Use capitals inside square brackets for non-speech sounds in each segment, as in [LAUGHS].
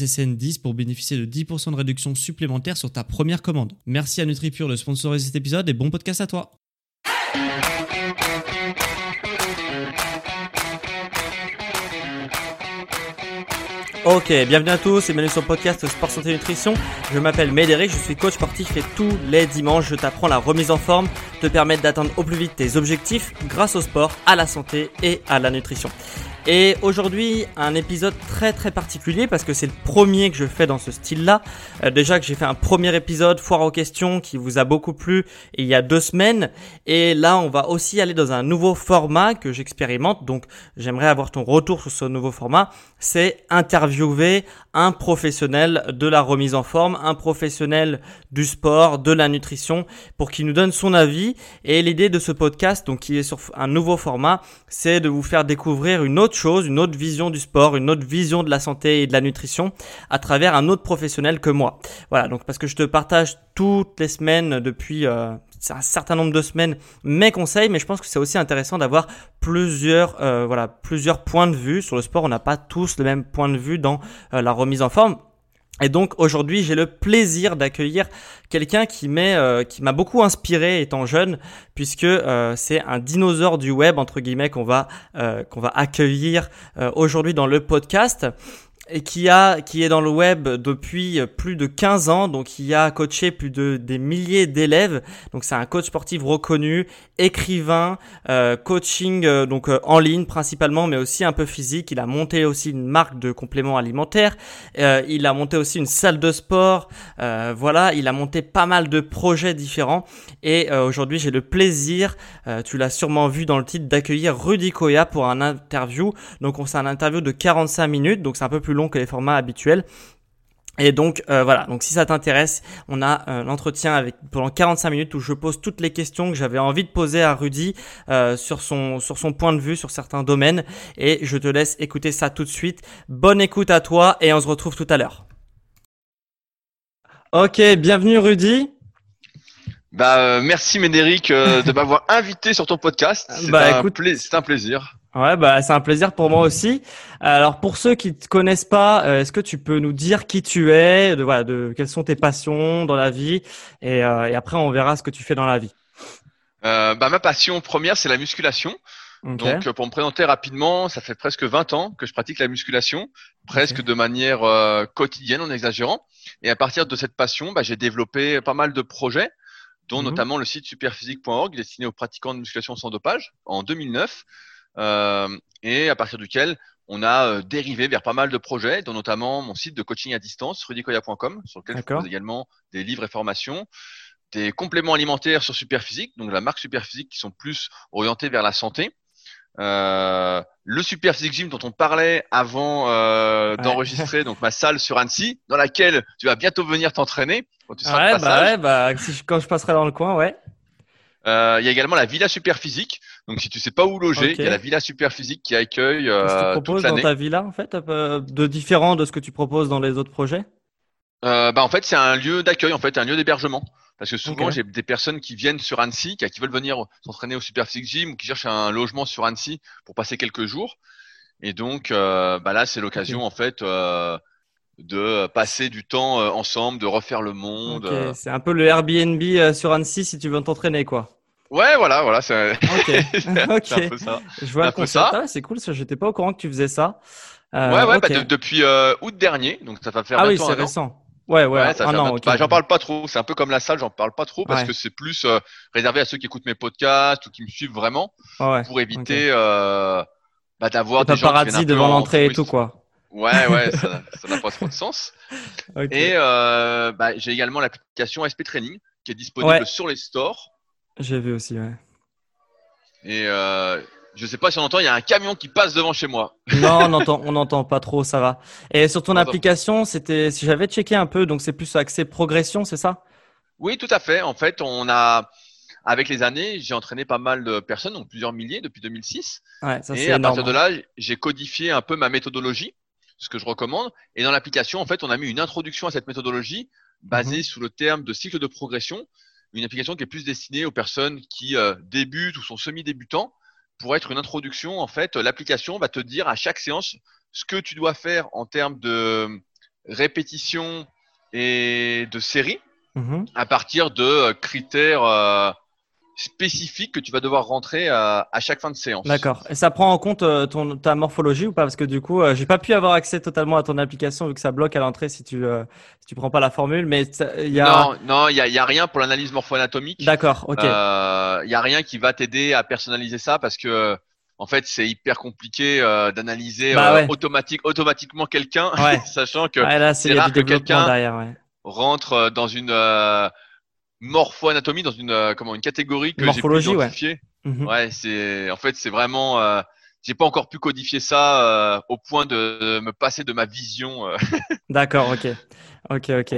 SSN10 pour bénéficier de 10% de réduction supplémentaire sur ta première commande. Merci à NutriPure de sponsoriser cet épisode et bon podcast à toi. Ok, bienvenue à tous et bienvenue sur le podcast Sport Santé Nutrition. Je m'appelle Médéric, je suis coach sportif et tous les dimanches je t'apprends la remise en forme, te permettre d'atteindre au plus vite tes objectifs grâce au sport, à la santé et à la nutrition. Et aujourd'hui, un épisode très très particulier parce que c'est le premier que je fais dans ce style-là. Euh, déjà que j'ai fait un premier épisode foire aux questions qui vous a beaucoup plu il y a deux semaines. Et là, on va aussi aller dans un nouveau format que j'expérimente. Donc, j'aimerais avoir ton retour sur ce nouveau format. C'est interviewer un professionnel de la remise en forme, un professionnel du sport, de la nutrition, pour qu'il nous donne son avis. Et l'idée de ce podcast, donc qui est sur un nouveau format, c'est de vous faire découvrir une autre chose, une autre vision du sport, une autre vision de la santé et de la nutrition à travers un autre professionnel que moi. Voilà, donc parce que je te partage toutes les semaines depuis euh, un certain nombre de semaines mes conseils, mais je pense que c'est aussi intéressant d'avoir plusieurs, euh, voilà, plusieurs points de vue sur le sport. On n'a pas tous le même point de vue dans euh, la remise en forme. Et donc aujourd'hui, j'ai le plaisir d'accueillir quelqu'un qui euh, m'a beaucoup inspiré étant jeune, puisque euh, c'est un dinosaure du web entre guillemets qu'on va euh, qu'on va accueillir aujourd'hui dans le podcast et qui a qui est dans le web depuis plus de 15 ans, donc il a coaché plus de des milliers d'élèves. Donc c'est un coach sportif reconnu, écrivain, euh, coaching euh, donc euh, en ligne principalement, mais aussi un peu physique. Il a monté aussi une marque de compléments alimentaires. il a monté aussi une salle de sport. voilà, il a monté pas mal de projets différents. Et aujourd'hui, j'ai le plaisir, tu l'as sûrement vu dans le titre, d'accueillir Rudy Koya pour un interview. Donc on c'est un interview de 45 minutes, donc c'est un peu plus long que les formats habituels. Et donc euh, voilà, donc si ça t'intéresse, on a euh, l'entretien avec pendant 45 minutes où je pose toutes les questions que j'avais envie de poser à Rudy euh, sur son sur son point de vue sur certains domaines et je te laisse écouter ça tout de suite. Bonne écoute à toi et on se retrouve tout à l'heure. Ok, bienvenue Rudy. Bah merci Médéric de m'avoir invité sur ton podcast. [LAUGHS] C'est bah, c'est un plaisir. Ouais, bah c'est un plaisir pour moi aussi. Alors pour ceux qui te connaissent pas, euh, est-ce que tu peux nous dire qui tu es, de voilà, de quelles sont tes passions dans la vie, et, euh, et après on verra ce que tu fais dans la vie. Euh, bah ma passion première c'est la musculation. Donc pour me présenter rapidement, ça fait presque 20 ans que je pratique la musculation, presque de manière euh, quotidienne en exagérant. Et à partir de cette passion, bah, j'ai développé pas mal de projets dont mhm. notamment le site superphysique.org destiné aux pratiquants de musculation sans dopage en 2009. Euh, et à partir duquel on a euh, dérivé vers pas mal de projets, dont notamment mon site de coaching à distance, rudicoya.com, sur lequel je propose également des livres et formations, des compléments alimentaires sur Superphysique, donc la marque Superphysique qui sont plus orientés vers la santé. Euh, le Superphysique Gym dont on parlait avant euh, d'enregistrer, donc ma salle sur Annecy, dans laquelle tu vas bientôt venir t'entraîner quand tu seras ouais, bah ouais, bah, quand je passerai dans le coin, ouais. Euh, il y a également la Villa Superphysique. Donc, si tu sais pas où loger, il y a la Villa Superphysique qui accueille. Euh, Qu'est-ce que tu proposes dans ta villa, en fait, euh, de différent de ce que tu proposes dans les autres projets? Euh, bah, En fait, c'est un lieu d'accueil, en fait, un lieu d'hébergement. Parce que souvent, j'ai des personnes qui viennent sur Annecy, qui, qui veulent venir s'entraîner au Superphysique Gym ou qui cherchent un logement sur Annecy pour passer quelques jours. Et donc, euh, bah là, c'est l'occasion, en fait, de passer du temps ensemble, de refaire le monde. C'est un peu le Airbnb sur Annecy si tu veux t'entraîner, quoi. Ouais, voilà, voilà. C'est [LAUGHS] ok. un [LAUGHS] peu ça. Je vois le concept. Ah, c'est cool. J'étais pas au courant que tu faisais ça. Euh, ouais, ouais. Bah, depuis euh, août dernier, donc ça va faire. Ah oui, c'est récent. Ouais, ouais. ouais bah, j'en parle pas trop. C'est un peu comme la salle, j'en parle pas trop parce que c'est plus euh, réservé à ceux qui écoutent mes podcasts ou qui me suivent vraiment pour éviter euh, bah, d'avoir des gens paradis devant l'entrée et tout quoi. Ouais, ouais, ça n'a pas trop de sens. [LAUGHS] Et euh, bah, j'ai également l'application SP Training qui est disponible sur les stores. J'ai vu aussi, ouais. Et euh, je sais pas si on entend, il y a un camion qui passe devant chez moi. [LAUGHS] Non, on entend, on n'entend pas trop, ça va. Et sur ton application, c'était, si j'avais checké un peu, donc c'est plus accès progression, c'est ça? Oui, tout à fait. En fait, on a, avec les années, j'ai entraîné pas mal de personnes, donc plusieurs milliers depuis 2006. Ouais, ça, et à partir de là, j'ai codifié un peu ma méthodologie ce que je recommande. Et dans l'application, en fait, on a mis une introduction à cette méthodologie basée mhm. sous le terme de cycle de progression. Une application qui est plus destinée aux personnes qui euh, débutent ou sont semi-débutants. Pour être une introduction, en fait, l'application va te dire à chaque séance ce que tu dois faire en termes de répétition et de série mhm. à partir de euh, critères euh, spécifique que tu vas devoir rentrer à, à chaque fin de séance. D'accord. Et ça prend en compte euh, ton, ta morphologie ou pas? Parce que du coup, euh, j'ai pas pu avoir accès totalement à ton application vu que ça bloque à l'entrée si tu euh, si tu prends pas la formule. Mais il y a non non il y a, y a rien pour l'analyse morpho-anatomique. D'accord. Ok. Il euh, y a rien qui va t'aider à personnaliser ça parce que en fait, c'est hyper compliqué euh, d'analyser bah automatique, automatiquement quelqu'un, [LAUGHS] sachant que c'est rare que quelqu'un ouais. rentre dans une morpho-anatomie dans une euh, comment une catégorie que j'ai pu identifier. Mhm. Ouais, c'est en fait c'est vraiment euh, j'ai pas encore pu codifier ça euh, au point de me passer de ma vision. Euh. [LAUGHS] D'accord, ok, ok, ok.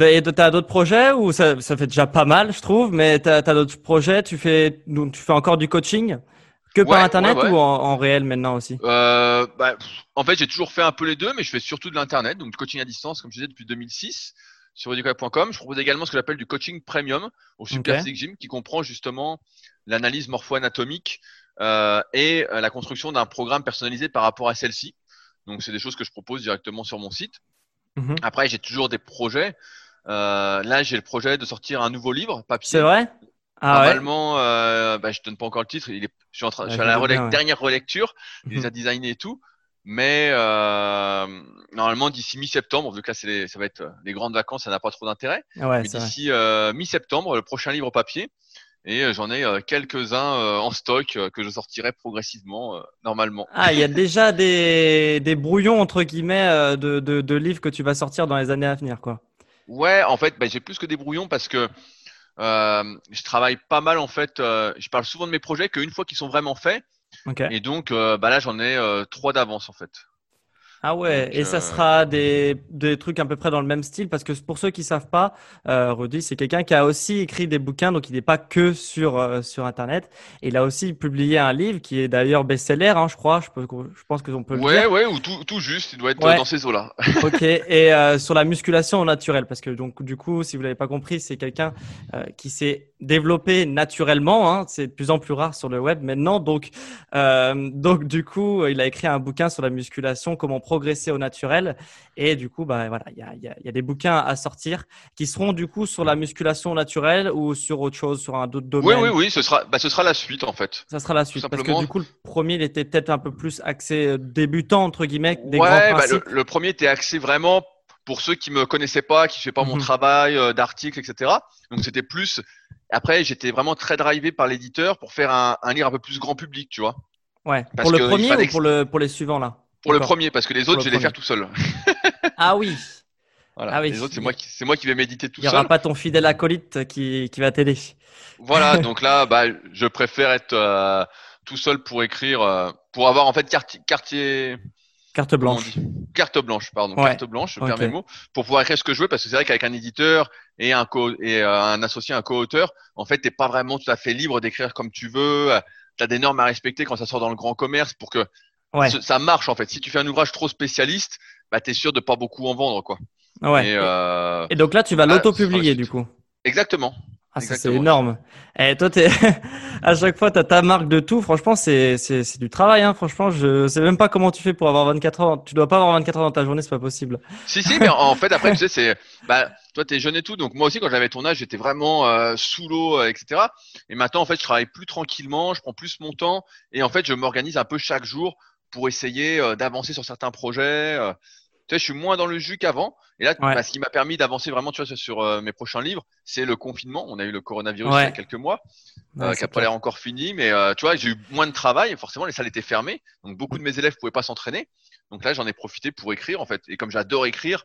Et tu as d'autres projets ou ça, ça fait déjà pas mal, je trouve, mais tu as, d'autres projets Tu fais donc tu fais encore du coaching que par internet ou en, réel maintenant aussi? Euh, bah, En fait, j'ai toujours fait un peu les deux, mais je fais surtout de l'internet, donc du coaching à distance, comme je disais depuis 2006 sur educap.com. Je propose également ce que j'appelle du coaching premium au Super okay. Gym qui comprend justement l'analyse morpho-anatomique euh, et euh, la construction d'un programme personnalisé par rapport à celle-ci. Donc, c'est des choses que je propose directement sur mon site. Mhm. Après, j'ai toujours des projets. Euh, là, j'ai le projet de sortir un nouveau livre papier. C'est vrai? Ah Normalement, euh, bah, je donne pas encore le titre. Il est, je suis en train, je suis à la dernière relecture. Il les a designés et tout. Mais euh, normalement, d'ici mi-septembre, vu que là, les, ça va être les grandes vacances, ça n'a pas trop d'intérêt. mais d'ici euh, mi-septembre, le prochain livre papier. Et euh, j'en ai euh, quelques-uns en stock que je sortirai progressivement, normalement. Ah, il y a déjà des, des brouillons, entre guillemets, de, de, de, livres que tu vas sortir dans les années à venir, quoi. Ouais, en fait, bah, j'ai plus que des brouillons parce que je travaille pas mal, en fait. je parle souvent de mes projets qu'une fois qu'ils sont vraiment faits, et donc, euh, bah là, j'en ai euh, trois d'avance en fait. Ah ouais, et ça euh, sera des, des trucs à peu près dans le même style parce que pour ceux qui savent pas, euh, Rudy, c'est quelqu'un qui a aussi écrit des bouquins, donc il n'est pas que sur euh, sur Internet. Et il a aussi publié un livre qui est d'ailleurs best-seller, hein, je crois. Je, peux, je pense que on peut le ouais, dire. Ouais, ou tout, tout juste, il doit être dans ces eaux-là. [LAUGHS] ok, et euh, sur la musculation naturelle, parce que donc du coup, si vous l'avez pas compris, c'est quelqu'un qui s'est développé naturellement. Hein, c'est de plus en plus rare sur le web maintenant. Donc donc du coup, il a écrit un bouquin sur la musculation, comment progresser au naturel. Et du coup, bah, voilà, il y a, y a, des bouquins à sortir qui seront du coup sur la musculation naturelle ou sur autre chose, sur un autre domaine. Oui, oui, oui, ce sera, bah, ce sera la suite en fait. Ça sera la suite. Parce que du coup, le premier, il était peut-être un peu plus axé euh, débutant, entre guillemets, des ouais, grands bah, le, le, premier était axé vraiment pour ceux qui me connaissaient pas, qui ne faisaient pas mon mhm. travail euh, d'article, etc. Donc c'était plus. Après, j'étais vraiment très drivé par l'éditeur pour faire un, un livre un peu plus grand public, tu vois. Ouais. pour le premier ou pour, le, pour les suivants là? Pour le premier, parce que les autres, je vais les faire tout seul. [LAUGHS] ah oui. Voilà. Ah oui. Les autres, c'est moi qui, c'est moi qui vais méditer tout seul. Il n'y aura pas ton fidèle acolyte qui, qui va t'aider. Voilà. [LAUGHS] donc là, bah, je préfère être euh, tout seul pour écrire, euh, pour avoir en fait quartier, quartier Carte blanche. Carte blanche, pardon. Carte blanche, je perds mes mots. Pour pouvoir écrire ce que je veux, parce que c'est vrai qu'avec un éditeur et un co et euh, un associé, un co-auteur, en fait, t'es pas vraiment tout à fait libre d'écrire comme tu veux. Tu as des normes à respecter quand ça sort dans le grand commerce pour que ça marche en fait. Si tu fais un ouvrage trop spécialiste, bah es sûr de pas beaucoup en vendre quoi. Ouais. Et, euh, et donc là, tu vas bah, l'auto-publier du coup. Exactement. Ah, c'est énorme. Et eh, toi, es [LAUGHS] à chaque fois, tu as ta marque de tout. Franchement, c'est du travail. Hein. Franchement, je sais même pas comment tu fais pour avoir 24 heures. Tu dois pas avoir 24 heures dans ta journée, c'est pas possible. Si, si, mais en [LAUGHS] fait, après, tu sais, c'est. Bah, toi, tu es jeune et tout. Donc, moi aussi, quand j'avais ton âge, j'étais vraiment euh, sous l'eau, euh, etc. Et maintenant, en fait, je travaille plus tranquillement, je prends plus mon temps. Et en fait, je m'organise un peu chaque jour pour essayer euh, d'avancer sur certains projets tu sais, je suis moins dans le jus qu'avant. Et là, bah, ce qui m'a permis d'avancer vraiment tu vois, sur euh, mes prochains livres, c'est le confinement. On a eu le coronavirus il y a quelques mois, euh, qui n'a pas l'air encore fini. Mais euh, tu vois, j'ai eu moins de travail. Forcément, les salles étaient fermées. Donc, beaucoup de mes élèves ne pouvaient pas s'entraîner. Donc là, j'en ai profité pour écrire, en fait. Et comme j'adore écrire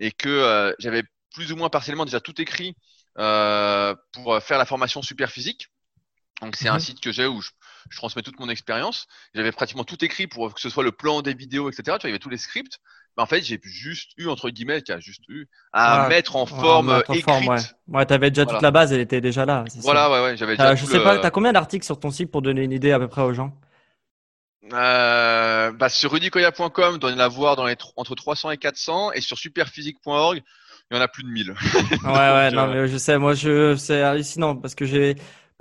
et que j'avais plus ou moins partiellement déjà tout écrit pour faire la formation super physique. Donc, c'est un mhm. site que j'ai où je, je transmets toute mon expérience. J'avais pratiquement tout écrit pour que ce soit le plan des vidéos, etc. Tu vois, il y avait tous les scripts en fait, j'ai juste eu, entre guillemets, qui a juste eu, à mettre en forme écrite. ouais, ouais t'avais déjà toute la base, elle était déjà là. Voilà, ouais, ouais, j'avais déjà. je sais pas, t'as combien d'articles sur ton site pour donner une idée à peu près aux gens? Euh, bah, sur rudicoya.com, donnez la voir dans les entre 300 et 400, et sur superphysique.org, il y en a plus de 1000. ouais, ouais, [LAUGHS] non, mais je sais, moi, je, c'est hallucinant parce que j'ai,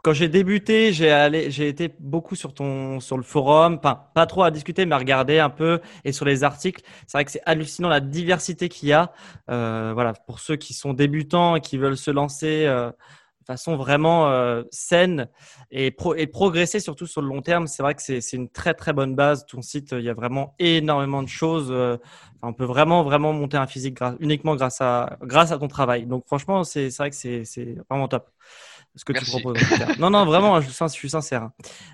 quand j'ai débuté, j'ai été beaucoup sur ton, sur le forum, pas trop à discuter, mais à regarder un peu et sur les articles. C'est vrai que c'est hallucinant la diversité qu'il y a. Euh, voilà, pour ceux qui sont débutants et qui veulent se lancer euh, de façon vraiment euh, saine et progresser surtout sur le long terme. C'est vrai que c'est une très très bonne base. Ton site, il y a vraiment énormément de choses. on peut vraiment vraiment monter un physique uniquement grâce à grâce à ton travail. Donc franchement, c'est vrai que c'est vraiment top ce que tu proposes. [LAUGHS] non, non, vraiment, je, je suis sincère.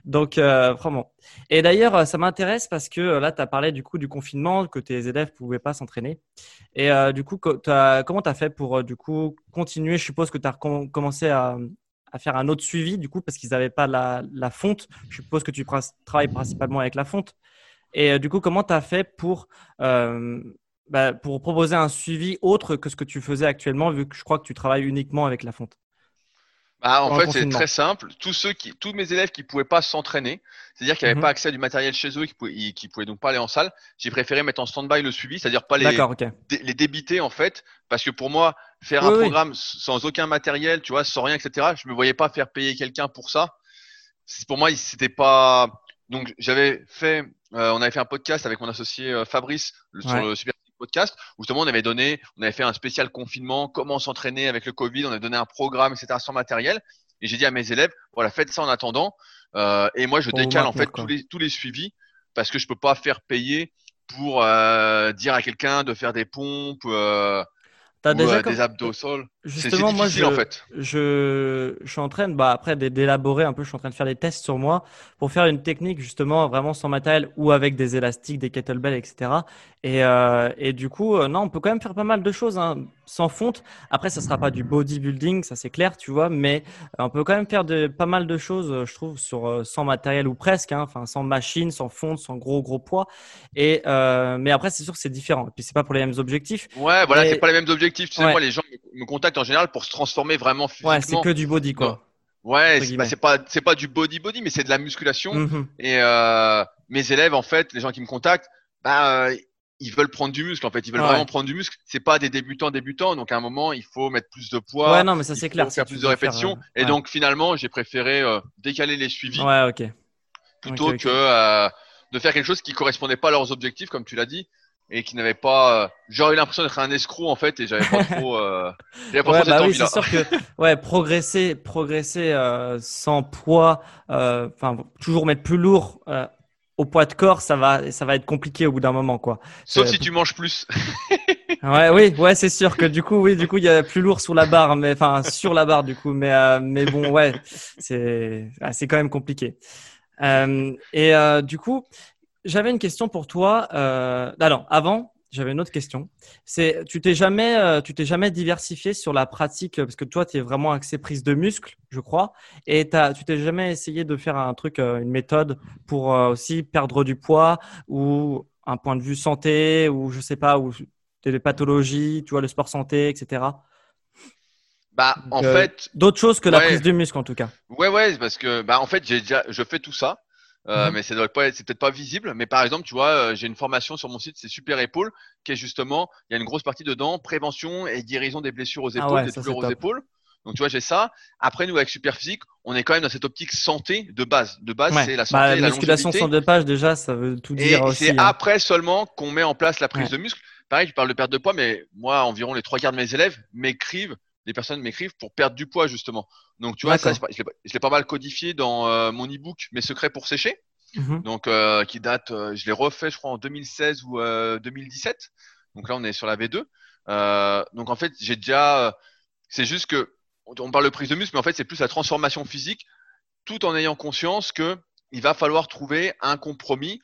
Donc, euh, vraiment. Et d'ailleurs, ça m'intéresse parce que euh, là, tu as parlé du coup du confinement, que tes élèves ne pouvaient pas s'entraîner. Et euh, du coup, as, comment tu as fait pour du coup continuer? Je suppose que tu as commencé à, à, faire un autre suivi, du coup, parce qu'ils n'avaient pas la, la, fonte. Je suppose que tu travailles principalement avec la fonte. Et du coup, comment tu as fait pour, bah, pour proposer un suivi autre que ce que tu faisais actuellement, vu que je crois que tu travailles uniquement avec la fonte? Bah, en fait, c'est très simple. Tous ceux qui, tous mes élèves qui pouvaient pas s'entraîner, c'est-à-dire qui n'avaient mhm. pas accès à du matériel chez eux, qui pouvaient, qui pouvaient donc pas aller en salle, j'ai préféré mettre en stand-by le suivi, c'est-à-dire pas les, les débiter en fait, parce que pour moi, faire un programme sans aucun matériel, tu vois, sans rien, etc., je me voyais pas faire payer quelqu'un pour ça. Pour moi, c'était pas. Donc, j'avais fait, euh, on avait fait un podcast avec mon associé euh, Fabrice sur le Super podcast où justement on avait donné, on avait fait un spécial confinement, comment s'entraîner avec le Covid, on avait donné un programme, etc. sans matériel. Et j'ai dit à mes élèves, voilà, faites ça en attendant. Euh, et moi, je décale en fait tous les, tous les suivis parce que je peux pas faire payer pour euh, dire à quelqu'un de faire des pompes. Euh, déjà euh, des abdos au sol. Justement, moi, je, en fait. je, je, suis en train, bah, après d'élaborer un peu, je suis en train de faire des tests sur moi pour faire une technique justement vraiment sans matériel ou avec des élastiques, des kettlebells, etc. Et, euh, et du coup, euh, non, on peut quand même faire pas mal de choses hein, sans fonte. Après, ça sera pas du bodybuilding, ça c'est clair, tu vois, mais on peut quand même faire de, pas mal de choses, je trouve, sur sans matériel ou presque, hein, enfin sans machine, sans fonte, sans gros gros poids. Et mais après, c'est sûr que c'est différent. Et puis c'est pas pour les mêmes objectifs. Ouais, voilà, c'est pas les mêmes objectifs tu sais, moi, les gens me contactent en général pour se transformer vraiment physiquement. Ouais, c'est que du body, quoi. Ouais, c'est bah, pas c'est pas du body body, mais c'est de la musculation. Mhm. Et euh, mes élèves, en fait, les gens qui me contactent, bah euh, ils veulent prendre du muscle. En fait, ils veulent vraiment prendre du muscle. C'est pas des débutants débutants, donc à un moment, il faut mettre plus de poids. Ouais, non, mais ça c'est clair. Faire plus de répétitions. Euh, et donc finalement, j'ai préféré décaler les suivis. Ouais, ok. Plutôt que de faire quelque chose qui correspondait pas à leurs objectifs, comme tu l'as dit et qui n'avait pas. Euh, j'aurais eu l'impression d'être un escroc en fait et j'avais pas [LAUGHS] trop. Euh, ouais, bah oui, c'est sûr que ouais, progresser, progresser euh, sans poids, euh, enfin toujours mettre plus lourd euh, au poids de corps, ça va, ça va être compliqué au bout d'un moment quoi. Sauf si tu manges plus. [LAUGHS] ouais, oui, ouais, c'est sûr que du coup, oui, du coup, il y a plus lourd sous la barre, mais enfin sur la barre du coup, mais mais bon, ouais, c'est c'est quand même compliqué. et du coup, j'avais une question pour toi. Euh, alors, avant, j'avais une autre question. C'est, tu t'es jamais, euh, tu t'es jamais diversifié sur la pratique parce que toi, tu es vraiment axé prise de muscle, je crois, et t'as, tu t'es jamais essayé de faire un truc, euh, une méthode pour euh, aussi perdre du poids ou un point de vue santé ou je sais pas ou des pathologies, tu vois, le sport santé, etc. Bah, en fait, d'autres choses que la prise de muscle en tout cas. Ouais, ouais, parce que bah en fait, j'ai déjà, je fais tout ça. Euh, mhm. mais c'est peut-être pas visible. Mais par exemple, tu vois, euh, j'ai une formation sur mon site, c'est Super Épaule, qui est justement, il y a une grosse partie dedans, prévention et guérison des blessures aux ah épaules, des douleurs aux épaules. Donc tu vois, j'ai ça. Après, nous avec Superphysique, on est quand même dans cette optique santé de base. De base, c'est la santé, bah, la musculation sans deux pages déjà, ça veut tout dire et C'est hein. après seulement qu'on met en place la prise de muscle. Pareil, je parle de perte de poids, mais moi, environ les trois quarts de mes élèves m'écrivent des personnes m'écrivent pour perdre du poids justement. Donc tu vois, ça, je l'ai pas mal codifié dans euh, mon e-book Mes secrets pour sécher. Mhm. Donc euh, qui date, euh, je l'ai refait je crois en 2016 ou 2017. Donc là on est sur la V2. donc en fait j'ai déjà, c'est juste que on parle de prise de muscle, mais en fait c'est plus la transformation physique, tout en ayant conscience que il va falloir trouver un compromis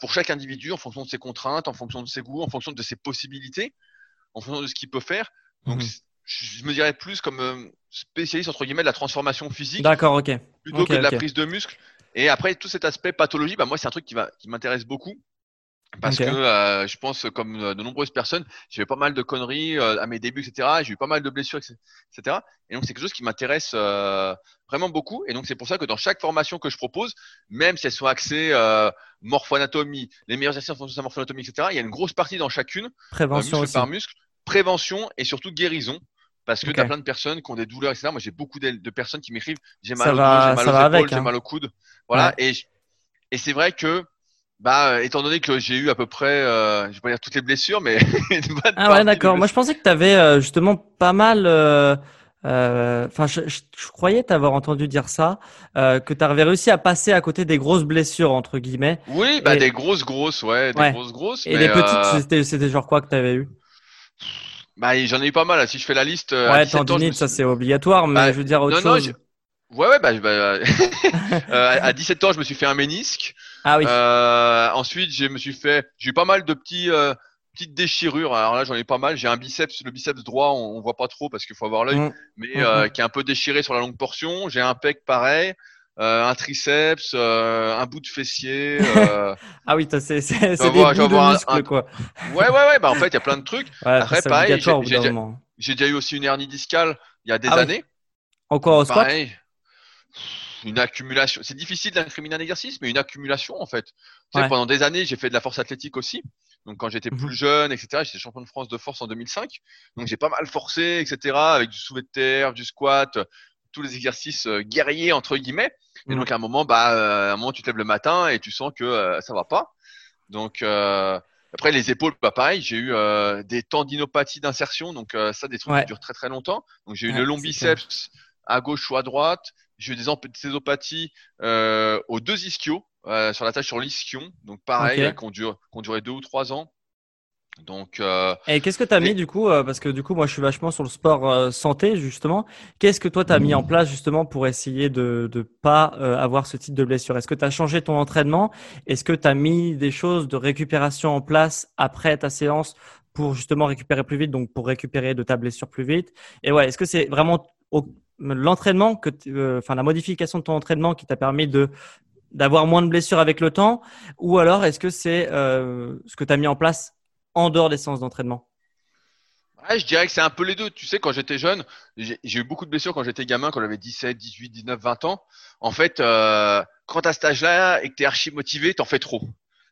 pour chaque individu en fonction de ses contraintes, en fonction de ses goûts, en fonction de ses possibilités, en fonction de ce qu'il peut faire. Donc mhm je me dirais plus comme euh, spécialiste entre guillemets de la transformation physique. D'accord, ok. Plutôt que de la prise de muscle. Et après tout cet aspect pathologie, bah moi c'est un truc qui va qui m'intéresse beaucoup parce que euh, je pense comme euh, de nombreuses personnes, j'ai fait pas mal de conneries à mes débuts, etc. J'ai eu pas mal de blessures, etc. Et donc c'est quelque chose qui m'intéresse vraiment beaucoup. Et donc c'est pour ça que dans chaque formation que je propose, même si elles sont axées morpho-anatomie, les meilleurs exercices en fonction de morpho-anatomie, etc. Il y a une grosse partie dans chacune, prévention muscle par muscle, prévention et surtout guérison parce que tu as plein de personnes qui ont des douleurs, etc. Moi, j'ai beaucoup de, personnes qui m'écrivent j'ai mal au dos, j'ai mal aux j'ai hein. mal au coude. Voilà. Et, et c'est vrai que, bah, euh, étant donné que j'ai eu à peu près, euh, je vais pas dire toutes les blessures, mais. [LAUGHS] ah ouais, d'accord. Moi, je pensais que tu avais euh, justement pas mal. Enfin, je, croyais t'avoir entendu dire ça, que tu avais réussi à passer à côté des grosses blessures entre guillemets. Oui, bah des grosses grosses, ouais, des grosses grosses. Et les petites, c'était genre quoi que tu avais eu? Bah, j'en ai eu pas mal. Si je fais la liste. Euh, ouais, tendinite, ça c'est obligatoire, mais bah, je veux dire autre non, chose. Ouais, ouais, bah, bah [LAUGHS] euh, à 17 ans, je me suis fait un ménisque. Ah oui. Euh, ensuite, je me suis fait, j'ai eu pas mal de petits, euh, petites déchirures. Alors là, j'en ai pas mal. J'ai un biceps, le biceps droit, on, voit pas trop parce qu'il faut avoir l'œil, mmh. mais mmh, mmh. qui est un peu déchiré sur la longue portion. J'ai un pec pareil. Euh, un triceps, euh, un bout de fessier. Euh... [LAUGHS] ah oui, c'est des bouts de muscles, quoi. Ouais, ouais, ouais. Bah en fait, il y a plein de trucs. Après, pareil, j'ai déjà, eu aussi une hernie discale il y a des ah années. Encore au squat? Pareil, Une accumulation. C'est difficile d'incriminer un exercice, mais une accumulation en fait. Tu sais, pendant des années, j'ai fait de la force athlétique aussi. Donc quand j'étais plus mhm. jeune, etc., j'étais champion de France de force en 2005. Donc j'ai pas mal forcé, etc., avec du soulevé de terre, du squat, tous les exercices euh, guerriers entre guillemets. Et donc à un moment, bah, euh, à un moment, tu te lèves le matin et tu sens que euh, ça va pas. Donc après les épaules, bah pareil, j'ai eu des tendinopathies d'insertion, donc ça des trucs qui durent très très longtemps. Donc j'ai eu le long biceps à gauche ou à droite. J'ai eu des tendinopathies aux deux ischios, sur la tâche sur l'ischion, donc pareil, qui ont duré deux ou trois ans. Donc, euh, et qu'est-ce que tu as mis du coup euh, Parce que du coup, moi, je suis vachement sur le sport euh, santé justement. Qu'est-ce que toi, tu as mis en place justement pour essayer de ne pas avoir ce type de blessure? Est-ce que tu as changé ton entraînement? Est-ce que tu as mis des choses de récupération en place après ta séance pour justement récupérer plus vite, donc pour récupérer de ta blessure plus vite? Et ouais, est-ce que c'est vraiment l'entraînement que, enfin, la modification de ton entraînement qui t'a permis de d'avoir moins de blessures avec le temps, ou alors est-ce que c'est ce que tu as mis en place en dehors des séances d'entraînement Je dirais que c'est un peu les deux. Tu sais, quand j'étais jeune, j'ai eu beaucoup de blessures quand j'étais gamin, quand j'avais 17, 18, 19, 20 ans. En fait, euh, quand tu as cet âge-là et que tu es archi motivé, t'en fais trop.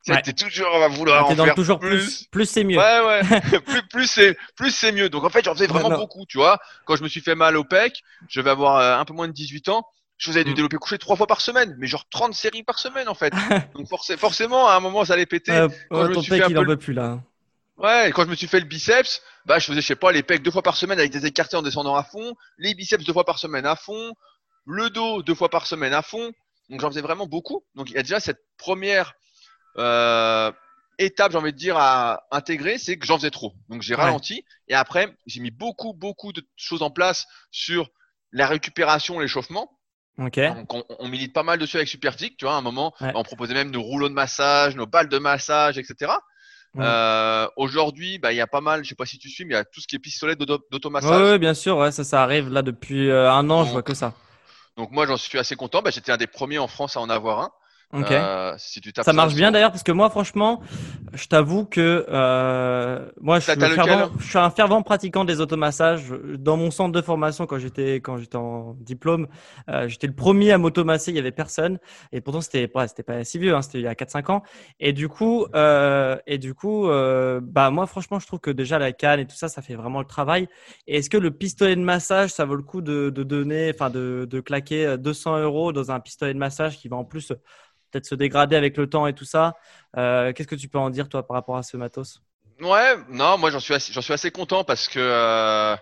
Tu es toujours à vouloir en faire toujours plus. Plus, c'est mieux. Ouais, ouais. [LAUGHS] plus, plus c'est, plus c'est mieux. Donc en fait, j'en faisais vraiment beaucoup, tu vois. Quand je me suis fait mal au pec, je vais avoir euh, un peu moins de 18 ans. Je faisais du mm. développé couché trois fois par semaine, mais genre 30 séries par semaine en fait. [LAUGHS] Donc forcément, à un moment, ça allait péter. Euh, quand je me suis fait il en veut plus là. Ouais, quand je me suis fait le biceps, bah je faisais je sais pas les pecs deux fois par semaine avec des écartés en descendant à fond, les biceps deux fois par semaine à fond, le dos deux fois par semaine à fond. Donc j'en faisais vraiment beaucoup. Donc il y a déjà cette première euh, étape, j'ai envie de dire, à intégrer, c'est que j'en faisais trop. Donc j'ai ralenti et après j'ai mis beaucoup beaucoup de choses en place sur la récupération, l'échauffement. Okay. Donc on, milite pas mal dessus avec Superphysique, tu vois, à un moment, on proposait même nos rouleaux de massage, nos balles de massage, etc. Euh, Aujourd'hui, bah, il y a pas mal, je sais pas si tu suis, mais il y a tout ce qui est pistolet d'automassage. Oui, bien sûr, ouais, ça, ça arrive là depuis euh, un an, je vois que ça. Donc moi, j'en suis assez content. Bah, J'étais un des premiers en France à en avoir un. Ok. Euh, si tu ça marche bien d'ailleurs parce que moi franchement, je t'avoue que euh, moi je suis, je suis, un fervent pratiquant des automassages. Dans mon centre de formation quand j'étais quand j'étais en diplôme, euh, j'étais le premier à m'automasser. Il y avait personne et pourtant c'était ouais, c'était pas si vieux, hein, c'était il y a 4-5 ans. Et du coup et du coup bah moi franchement je trouve que déjà la canne et tout ça ça fait vraiment le travail. Et est-ce que le pistolet de massage ça vaut le coup de, de donner enfin de, de claquer 200 euros dans un pistolet de massage qui va en plus peut-être se dégrader avec le temps et tout ça. Euh, qu'est-ce que tu peux en dire toi par rapport à ce matos? Ouais, non, moi j'en suis assez, suis assez content parce que euh,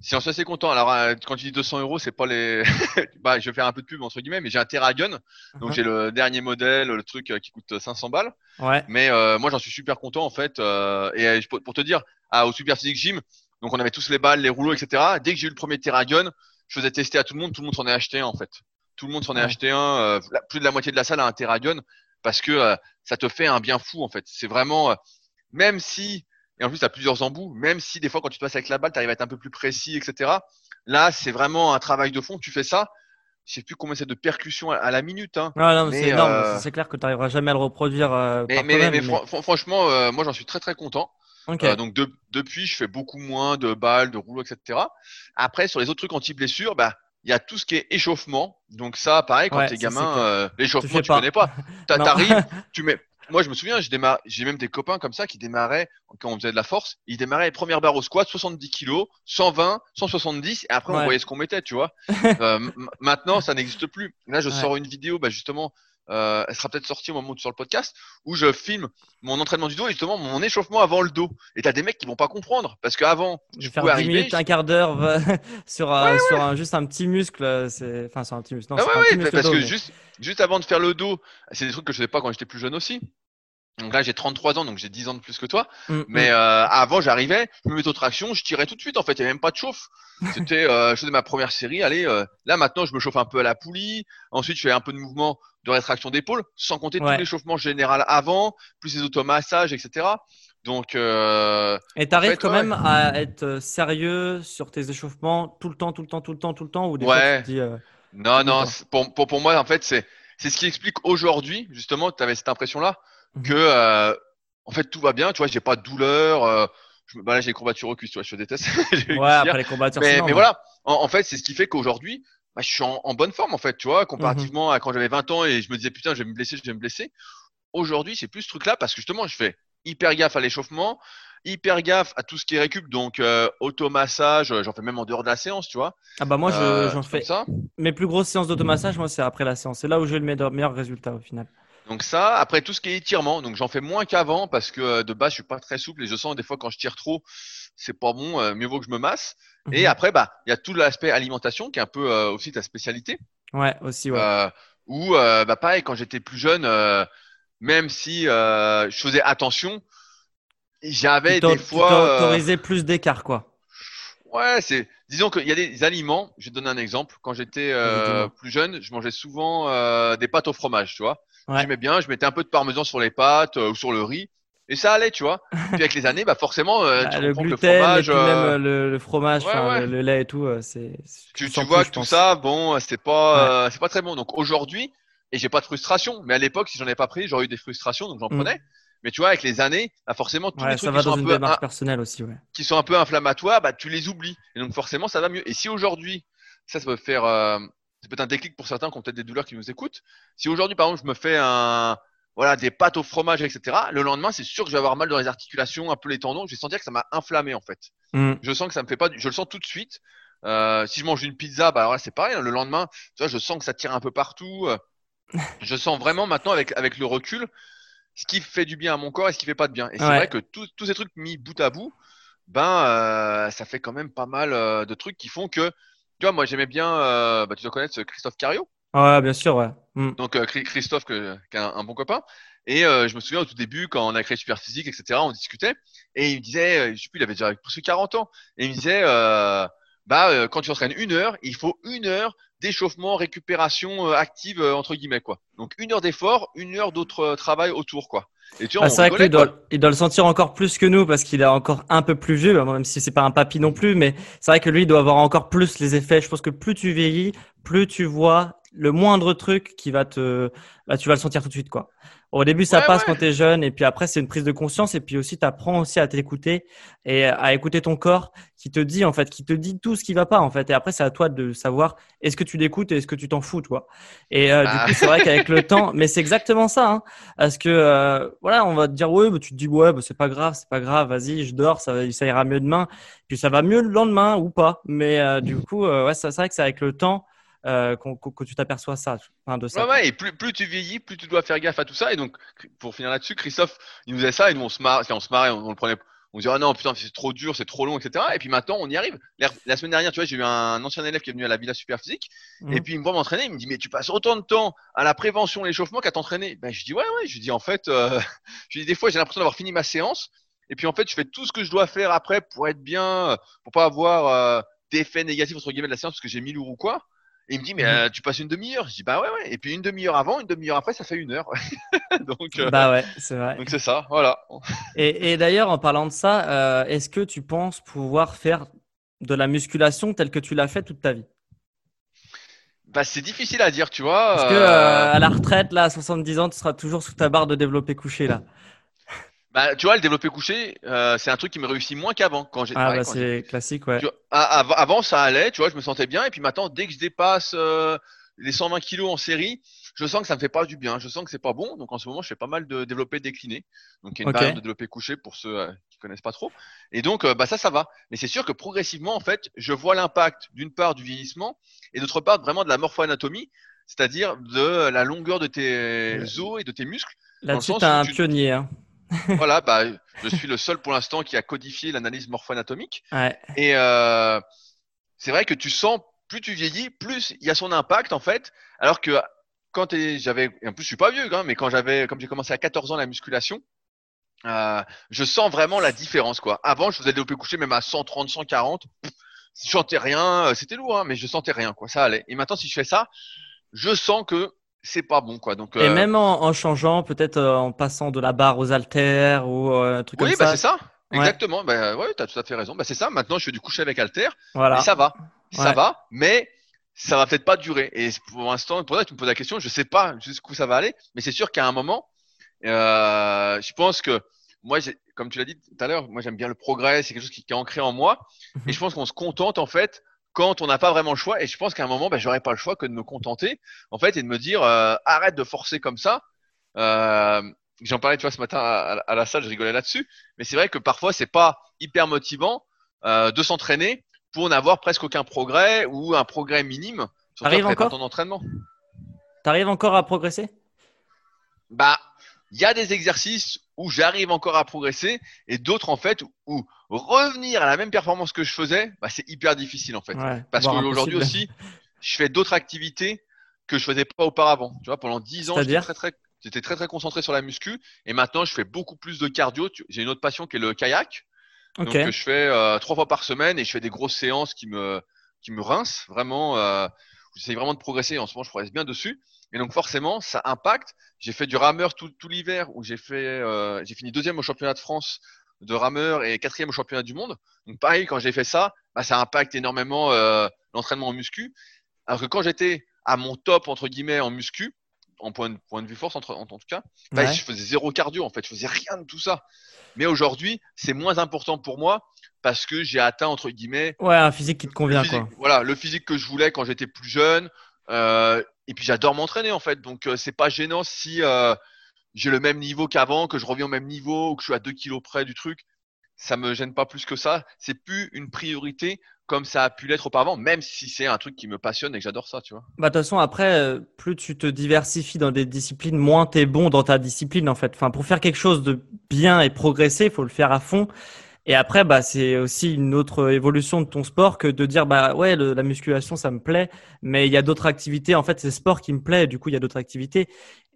si j'en suis assez content. Alors euh, quand tu dis 200 euros, c'est pas les, [LAUGHS] bah, je vais faire un peu de pub entre guillemets, mais j'ai un Terragun, donc uh-huh. j'ai le dernier modèle, le truc qui coûte 500 balles. Ouais. Mais moi j'en suis super content en fait. et pour te dire, ah, au Super Physique Gym, donc on avait tous les balles, les rouleaux, etc. Dès que j'ai eu le premier Terragun, je faisais tester à tout le monde, tout le monde s'en est acheté en fait. Tout le monde s'en est acheté un. Euh, plus de la moitié de la salle a un Terradion parce que euh, ça te fait un bien fou en fait. C'est vraiment, euh, même si, et en plus tu as plusieurs embouts, même si des fois quand tu te passes avec la balle, tu arrives à être un peu plus précis, etc. Là, c'est vraiment un travail de fond. Tu fais ça, je sais plus combien c'est de percussions à, la minute. Hein. c'est énorme. C'est clair que tu n'arriveras jamais à le reproduire. mais, mais, franchement, moi j'en suis très très content. donc depuis, je fais beaucoup moins de balles, de rouleaux, etc. Après, sur les autres trucs anti-blessure, bah, il y a tout ce qui est échauffement. Donc ça, pareil, quand t'es gamin, euh, l'échauffement, tu, tu connais pas. [LAUGHS] T'arrives, [LAUGHS] tu mets. Moi, je me souviens, j'ai même des copains comme ça qui démarraient quand on faisait de la force. Ils démarraient première barre au squat, 70 kilos, 120, 170, et après on voyait ce qu'on mettait, tu vois. [LAUGHS] euh, maintenant, ça n'existe plus. Là, je sors une vidéo, bah, justement, euh, elle sera peut-être sortie au moment où tu sors le podcast, où je filme mon entraînement du dos et justement mon échauffement avant le dos. Et t'as des mecs qui vont pas comprendre parce qu'avant, je vais faire 10 minutes, un quart d'heure [LAUGHS] sur, sur juste un petit muscle, c'est enfin sur un petit muscle. Non, ah ouais, parce que juste, juste avant de faire le dos, c'est des trucs que je faisais pas quand j'étais plus jeune aussi. Donc là, j'ai 33 ans, donc j'ai 10 ans de plus que toi. Mm, mm. Mais euh, avant, j'arrivais, je me mettais aux tractions, je tirais tout de suite. En fait, il n'y avait même pas de chauffe. [LAUGHS] C'était, euh, je faisais ma première série. Allez, euh, là maintenant, je me chauffe un peu à la poulie. Ensuite, je fais un peu de mouvement de rétraction d'épaule, sans compter tout l'échauffement général avant, plus les automassages, etc. Donc. Euh, Et t'arrives quand même à être sérieux sur tes échauffements tout le temps, tout le temps, tout le temps, tout le temps, ou des ouais. fois tu dis. non, non. Pour, pour, pour moi, en fait, c'est c'est ce qui explique aujourd'hui, justement, tu avais cette impression-là. Que euh, en fait tout va bien, tu vois, j'ai pas de douleur. Euh, je, bah là, j'ai des courbatures au cul, tu vois, je déteste. [LAUGHS] ouais, après les courbatures. Mais, mais voilà, en, fait, c'est ce qui fait qu'aujourd'hui, bah, je suis en, bonne forme, en fait, tu vois, comparativement mhm. à quand j'avais 20 ans et je me disais putain, je vais me blesser, je vais me blesser. Aujourd'hui, c'est plus ce truc-là parce que justement, je fais hyper gaffe à l'échauffement, hyper gaffe à tout ce qui est récup, donc euh, automassage, j'en fais même en dehors de la séance, tu vois. Ah bah moi, j'en fais. Ça. Mes plus grosses séances d'automassage, moi, c'est après la séance. C'est là où j'ai le meilleur résultat au final. Donc ça, après tout ce qui est étirement, donc j'en fais moins qu'avant parce que euh, de base je suis pas très souple et je sens des fois quand je tire trop, c'est pas bon, euh, mieux vaut que je me masse. Et mhm. après bah il y a tout l'aspect alimentation qui est un peu euh, aussi ta spécialité. Ouais, aussi ouais. Ou bah pareil quand j'étais plus jeune, même si je faisais attention, j'avais des fois. Tu autorisais plus d'écart quoi. Ouais, c'est disons qu'il y a des aliments. Je vais te donner un exemple. Quand j'étais plus jeune, je mangeais souvent des pâtes au fromage, tu vois. Ouais. J'aimais bien, je mettais un peu de parmesan sur les pâtes euh, ou sur le riz. Et ça allait, tu vois. [LAUGHS] Puis avec les années, bah forcément, euh, tu le gluten, le fromage, euh, même le, fromage, Le, lait et tout, c'est. Tu, tu vois que tout ça, bon, c'est pas, c'est pas très bon. Donc aujourd'hui, et j'ai pas de frustration. Mais à l'époque, si j'en ai pas pris, j'aurais eu des frustrations, donc j'en mm. prenais. Mais tu vois, avec les années, bah forcément, tous les trucs qui sont un peu personnelle aussi, qui sont un peu inflammatoires, bah tu les oublies. Et donc forcément, ça va mieux. Et si aujourd'hui, ça, ça peut faire, c'est peut-être un déclic pour certains qui ont peut-être des douleurs qui nous écoutent. Si aujourd'hui, par exemple, je me fais un, voilà, des pâtes au fromage, etc., le lendemain, c'est sûr que je vais avoir mal dans les articulations, un peu les tendons. Je vais sentir que ça m'a inflammé, en fait. Mm. Je sens que ça me fait pas, je le sens tout de suite. Euh, si je mange une pizza, bah, c'est pareil. Hein. le lendemain, tu vois, je sens que ça tire un peu partout. [LAUGHS] je sens vraiment maintenant, avec, avec le recul, ce qui fait du bien à mon corps et ce qui fait pas de bien. Et c'est vrai que tous ces trucs mis bout à bout, ben, euh, ça fait quand même pas mal euh, de trucs qui font que tu vois, moi j'aimais bien, euh, bah, tu dois connaître Christophe Cario. Ouais, bien sûr, ouais. Mm. Donc euh, Christophe, qui est un, bon copain. Et euh, je me souviens au tout début, quand on a créé Super Physique, etc., on discutait. Et il me disait, je sais plus, il avait déjà presque 40 ans. Et il me disait, bah, quand tu entraînes une heure, il faut une heure d'échauffement, récupération active, entre guillemets, quoi. Donc une heure d'effort, une heure d'autre travail autour, quoi. Et tu vois, bah, c'est vrai qu'il doit, il doit le sentir encore plus que nous parce qu'il est encore un peu plus vieux, même si c'est pas un papy non plus, mais c'est vrai que lui, il doit avoir encore plus les effets. Je pense que plus tu vieillis, plus tu vois le moindre truc qui va te, bah, tu vas le sentir tout de suite, quoi. Au début, ça passe quand tu es jeune, et puis après, c'est une prise de conscience, et puis aussi, tu apprends aussi à t'écouter et à écouter ton corps qui te dit, en fait, qui te dit tout ce qui va pas, en fait. Et après, c'est à toi de savoir est-ce que tu l'écoutes et est-ce que tu t'en fous, toi? Et euh, du bah. coup, c'est vrai qu'avec le [LAUGHS] temps, mais c'est exactement ça, hein, parce que euh, voilà, on va te dire ouais, bah, tu te dis ouais, bah, c'est pas grave, c'est pas grave, vas-y, je dors, ça, ça ira mieux demain, puis ça va mieux le lendemain ou pas. Mais euh, du coup, ouais, c'est vrai que c'est avec le temps euh, que tu t'aperçois ça, de ça. Ouais, ouais, et plus, plus tu vieillis, plus tu dois faire gaffe à tout ça. Et donc, pour finir là-dessus, Christophe, il nous faisait ça et nous, on se marrait, on se marrait, on, le prenait, on se disait, ah non, putain, c'est trop dur, c'est trop long, etc. Et puis maintenant, on y arrive. La, semaine dernière, tu vois, j'ai eu un ancien élève qui est venu à la Villa Super Physique. Et mmh. puis, il me voit m'entraîner. Il me dit, mais tu passes autant de temps à la prévention, l'échauffement qu'à t'entraîner. Ben, je dis, ouais, ouais. Je dis, en fait, euh, [LAUGHS] je dis, des fois, j'ai l'impression d'avoir fini ma séance. Et puis, en fait, je fais tout ce que je dois faire après pour être bien, pour pas avoir euh, d'effet négatif, entre guillemets, de la séance parce que j'ai mis lourd ou quoi. Et il me dit, mais mhm. euh, tu passes une demi-heure? Je dis, bah ouais, ouais. Et puis une demi-heure avant, une demi-heure après, ça fait une heure. [LAUGHS] donc, euh, bah ouais, c'est vrai. Donc c'est ça, voilà. et, et d'ailleurs, en parlant de ça, euh, est-ce que tu penses pouvoir faire de la musculation telle que tu l'as fait toute ta vie? Bah, c'est difficile à dire, tu vois. Parce que à la retraite, là, à 70 ans, tu seras toujours sous ta barre de développer couché, là. Bah, tu vois, le développé couché, euh, c'est un truc qui me réussit moins qu'avant. Quand j'ai, ah, bah, c'est classique, ouais. avant, ça allait, tu vois, je me sentais bien. Et puis maintenant, dès que je dépasse euh, les 120 kilos en série, je sens que ça me fait pas du bien. Je sens que c'est pas bon. Donc en ce moment, je fais pas mal de développé décliné. Donc il y a une okay. de développé couché pour ceux euh, qui connaissent pas trop. Et donc, bah ça, ça va. Mais c'est sûr que progressivement, en fait, je vois l'impact d'une part du vieillissement et d'autre part vraiment de la morpho-anatomie, c'est-à-dire de la longueur de tes os et de tes muscles. Là-dessus, tu un pionnier. Hein [LAUGHS] voilà, bah, je suis le seul pour l'instant qui a codifié l'analyse morpho-anatomique. Et euh, c'est vrai que tu sens, plus tu vieillis, plus il y a son impact en fait. Alors que quand j'avais, en plus je suis pas vieux, hein, mais quand j'avais, comme j'ai commencé à 14 ans la musculation, euh, je sens vraiment la différence quoi. Avant, je faisais des coucher même à 130, 140, je sentais rien, euh, c'était lourd, hein, mais je sentais rien quoi, ça allait. Et maintenant, si je fais ça, je sens que c'est pas bon quoi. Donc, Et euh, même en, changeant, peut-être euh, en passant de la barre aux haltères ou euh, un truc comme bah, ça. Oui, c'est ça. Exactement. Bah, ouais, tu as tout à fait raison. Bah, c'est ça. Maintenant, je fais du coucher avec haltères. Voilà. Et ça va. Ça va. Mais ça va peut-être pas durer. Et pour l'instant, pour ça, tu me poses la question, je sais pas jusqu'où ça va aller. Mais c'est sûr qu'à un moment, euh, je pense que moi, comme tu l'as dit tout à l'heure, moi j'aime bien le progrès. C'est quelque chose qui, qui, est ancré en moi. Mhm. Et je pense qu'on se contente en fait quand on n'a pas vraiment le choix. Et je pense qu'à un moment, ben, j'aurais pas le choix que de me contenter, en fait, et de me dire euh, arrête de forcer comme ça. Euh, J'en parlais, tu vois, ce matin à, la salle, je rigolais là-dessus. Mais c'est vrai que parfois, c'est pas hyper motivant euh, de s'entraîner pour n'avoir presque aucun progrès ou un progrès minime sur encore ton entraînement. T'arrives encore à progresser? Bah, il y a des exercices où j'arrive encore à progresser et d'autres en fait où revenir à la même performance que je faisais, bah, c'est hyper difficile en fait. Parce qu'aujourd'hui aussi, je fais d'autres activités que je faisais pas auparavant. Tu vois, pendant 10 ans, j'étais très, très, j'étais très très concentré sur la muscu et maintenant je fais beaucoup plus de cardio. J'ai une autre passion qui est le kayak. Donc je fais euh, trois fois par semaine et je fais des grosses séances qui me qui me rincent vraiment. Euh, J'essaie vraiment de progresser. En ce moment, je progresse bien dessus. Et donc forcément, ça impacte. J'ai fait du rameur tout, tout l'hiver où j'ai fait, euh, j'ai fini deuxième au championnat de France de rameur et quatrième au championnat du monde. Donc pareil, quand j'ai fait ça, bah, ça impacte énormément euh, l'entraînement en muscu. Alors que quand j'étais à mon top entre guillemets en muscu, en point de, point de vue force en, en, tout cas, bah, je faisais zéro cardio en fait, je faisais rien de tout ça. Mais aujourd'hui, c'est moins important pour moi parce que j'ai atteint entre guillemets ouais un physique qui te convient quoi. Voilà, le physique que je voulais quand j'étais plus jeune. Euh, et puis j'adore m'entraîner en fait, donc euh, c'est pas gênant si j'ai le même niveau qu'avant, que je reviens au même niveau, ou que je suis à 2 kilos près du truc. Ça me gêne pas plus que ça. C'est plus une priorité comme ça a pu l'être auparavant, même si c'est un truc qui me passionne et que j'adore ça, tu vois. Bah, de toute façon, après, euh, plus tu te diversifies dans des disciplines, moins tu es bon dans ta discipline, en fait. Enfin, pour faire quelque chose de bien et progresser, il faut le faire à fond. Et après, bah, c'est aussi une autre évolution de ton sport que de dire, bah ouais, la musculation, ça me plaît, mais il y a d'autres activités. En fait, c'est le sport qui me plaît. Du coup, il y a d'autres activités.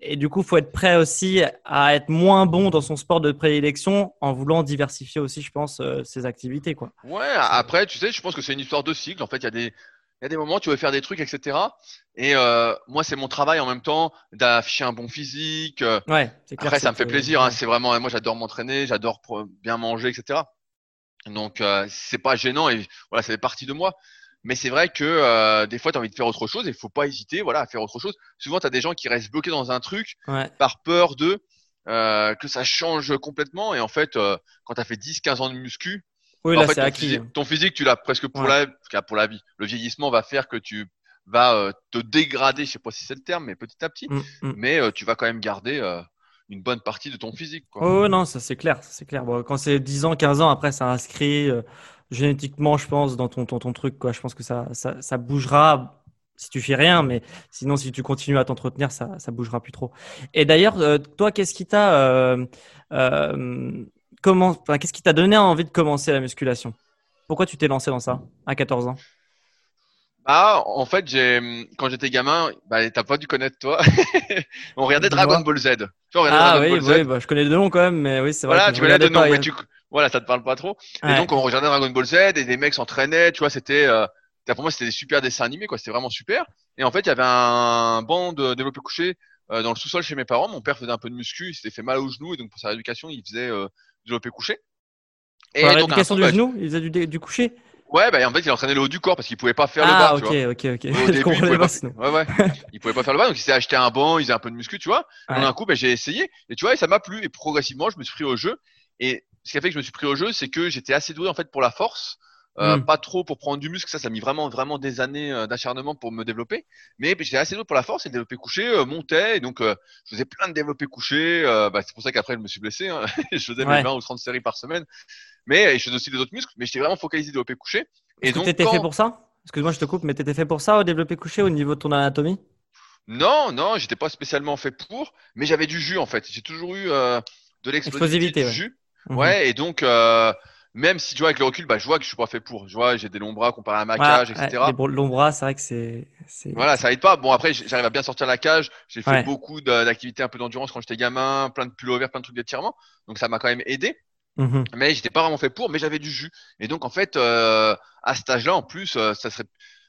Et du coup, il faut être prêt aussi à être moins bon dans son sport de prédilection en voulant diversifier aussi, je pense, euh, ses activités, quoi. Ouais. Après, tu sais, je pense que c'est une histoire de cycle. En fait, il y a des il y a des moments tu veux faire des trucs, etc. Et euh, moi, c'est mon travail en même temps d'afficher un bon physique. Ouais, clair, Après, ça me fait plaisir. Hein, c'est vraiment, moi, j'adore m'entraîner, j'adore bien manger, etc. Donc euh, c'est pas gênant et voilà, ça fait partie de moi. Mais c'est vrai que euh, des fois, tu as envie de faire autre chose et il faut pas hésiter voilà, à faire autre chose. Souvent, tu as des gens qui restent bloqués dans un truc par peur de euh, que ça change complètement. Et en fait, euh, quand tu as fait 10-15 ans de muscu, oui, là, c'est ton, acquis. physique, ton physique, tu l'as presque pour, la, pour la vie. Le vieillissement va faire que tu vas te dégrader, je sais pas si c'est le terme, mais petit à petit. Mm, mm. Mais tu vas quand même garder une bonne partie de ton physique. Oh non, ça c'est clair, c'est clair. Bon, quand c'est 10 ans, 15 ans, après ça inscrit génétiquement, je pense, dans ton, ton, ton, truc. Quoi. Je pense que ça, ça, bougera si tu fais rien, mais sinon, si tu continues à t'entretenir, ça, ça bougera plus trop. Et d'ailleurs, euh, toi, qu'est-ce qui t'a euh, euh, qu'est-ce qui t'a donné envie de commencer la musculation? Pourquoi tu t'es lancé dans ça à 14 ans? Ah, en fait, j'ai quand j'étais gamin, bah, t'as pas dû connaître toi. [LAUGHS] on regardait Dragon Ball Z. Tu ah Dragon oui, Ball oui, bah, je connais deux noms quand même, mais oui, c'est vrai. Voilà, tu connais deux noms, mais tu, voilà, ça te parle pas trop. Et donc on regardait Dragon Ball Z et des mecs s'entraînaient, tu vois, c'était euh, pour moi c'était des super dessins animés quoi, c'était vraiment super. Et en fait, il y avait un banc de développé couché euh, dans le sous-sol chez mes parents, mon père faisait un peu de muscu, il s'était fait mal au genou et donc pour sa rééducation, il faisait euh, développé couché. Et pour la rééducation du bah, genou, il faisait du, du couché Ouais, bah, en fait, il entraînait le haut du corps parce qu'il pouvait pas faire le bas. Ah, ok, ok, ok. Au [LAUGHS] début, il pouvait, pas... Ouais, ouais. [LAUGHS] il pouvait pas faire le bas, donc il s'est acheté un banc, il faisait un peu de muscu, tu vois. Ouais. un coup, bah, j'ai essayé, et tu vois, et ça m'a plu, et progressivement, je me suis pris au jeu. Et ce qui a fait que je me suis pris au jeu, c'est que j'étais assez doué en fait pour la force. Euh, hmm. Pas trop pour prendre du muscle, ça, ça a mis vraiment, vraiment des années euh, d'acharnement pour me développer. Mais j'étais assez doué pour la force et le développé couché euh, montait. Et donc, euh, je faisais plein de développés couchés. Bah, c'est pour ça qu'après, je me suis blessé. Hein. [LAUGHS] je faisais mes 20 ou 30 séries par semaine. Mais je faisais aussi des autres muscles. Mais j'étais vraiment focalisé développé couché. Et donc, t'étais fait pour ça? Excuse-moi, je te coupe, mais t'étais fait pour ça au développé couché au niveau de ton anatomie? Non, non, j'étais pas spécialement fait pour. Mais j'avais du jus en fait. J'ai toujours eu de l'explosivité, du jus. Mhm. Ouais, et donc, euh, même si tu vois, avec le recul, bah, je vois que je suis pas fait pour. Je vois, j'ai des longs bras comparé à ma cage, etc. Les longs bras, c'est vrai que c'est. Voilà, ça aide pas. Bon, après, j'arrive à bien sortir la cage. J'ai fait beaucoup d'activités un peu d'endurance quand j'étais gamin, plein de pullovers, plein de trucs d'étirement. Donc, ça m'a quand même aidé. Mhm. Mais j'étais pas vraiment fait pour, mais j'avais du jus. Et donc, en fait, euh, à cet âge-là, en plus, euh, ça serait.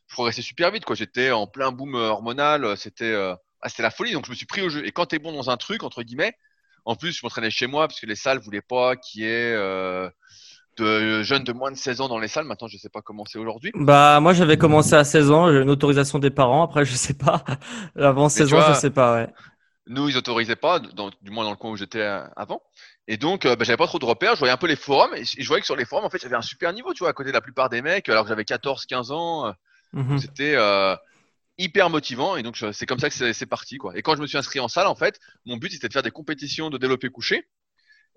Je progressais super vite, quoi. J'étais en plein boom hormonal. C'était. Ah, c'était la folie. Donc, je me suis pris au jeu. Et quand tu es bon dans un truc, entre guillemets, en plus, je m'entraînais chez moi parce que les salles voulaient pas qu'il y ait euh, de jeunes de moins de 16 ans dans les salles. Maintenant, je sais pas comment c'est aujourd'hui. Bah, moi, j'avais commencé à 16 ans, j'ai une autorisation des parents. Après, je sais pas. [LAUGHS] Avant 16 ans, je sais pas, ouais. Nous, ils autorisaient pas, du moins dans le coin où j'étais euh, avant. Et donc, euh, bah, j'avais pas trop de repères. Je voyais un peu les forums et je voyais que sur les forums, en fait, j'avais un super niveau, tu vois, à côté de la plupart des mecs, alors que j'avais 14, 15 ans. Mhm. C'était, hyper motivant et donc c'est comme ça que c'est parti quoi. Et quand je me suis inscrit en salle en fait, mon but c'était de faire des compétitions de développé couché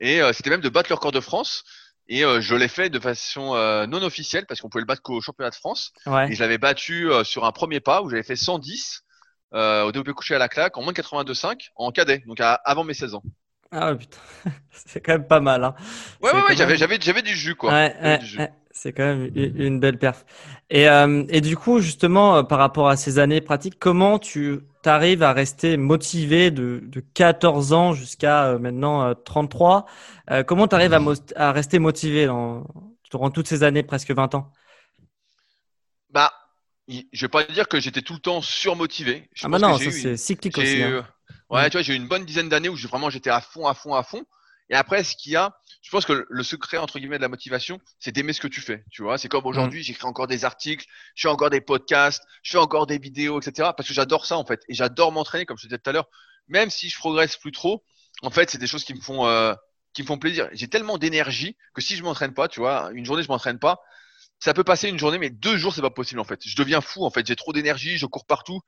et euh, c'était même de battre le record de France et euh, je l'ai fait de façon euh, non officielle parce qu'on pouvait le battre qu'au championnat de France et je l'avais battu sur un premier pas où j'avais fait 110 au développé couché à la claque en moins de 82,5 en cadet donc avant mes 16 ans. Ah putain, [LAUGHS] c'est quand même pas mal. Hein. Ouais, ouais, j'avais, j'avais, j'avais du jus, quoi. Ouais, c'est quand même une belle perf. Et, euh, et du coup, justement, euh, par rapport à ces années pratiques, comment tu arrives à rester motivé de, de 14 ans jusqu'à euh, maintenant 33 Comment tu arrives à, à, rester motivé dans, durant toutes ces années, presque 20 ans? Bah, je vais pas dire que j'étais tout le temps surmotivé. Je ah bah non, ça c'est cyclique aussi. Hein. Ouais, mm. tu vois, j'ai eu une bonne dizaine d'années où vraiment j'étais à fond, à fond, à fond. Et après, ce qu'il y a, je pense que le secret entre guillemets de la motivation, c'est d'aimer ce que tu fais. Tu vois, c'est comme aujourd'hui, mm. j'écris encore des articles, je fais encore des podcasts, je fais encore des vidéos, etc. Parce que j'adore ça en fait, et j'adore m'entraîner, comme je te disais tout à l'heure. Même si je progresse plus trop, en fait, c'est des choses qui me font euh, qui me font plaisir. J'ai tellement d'énergie que si je m'entraîne pas, tu vois, une journée je m'entraîne pas, ça peut passer une journée, mais deux jours c'est pas possible en fait. Je deviens fou en fait. J'ai trop d'énergie, je cours partout.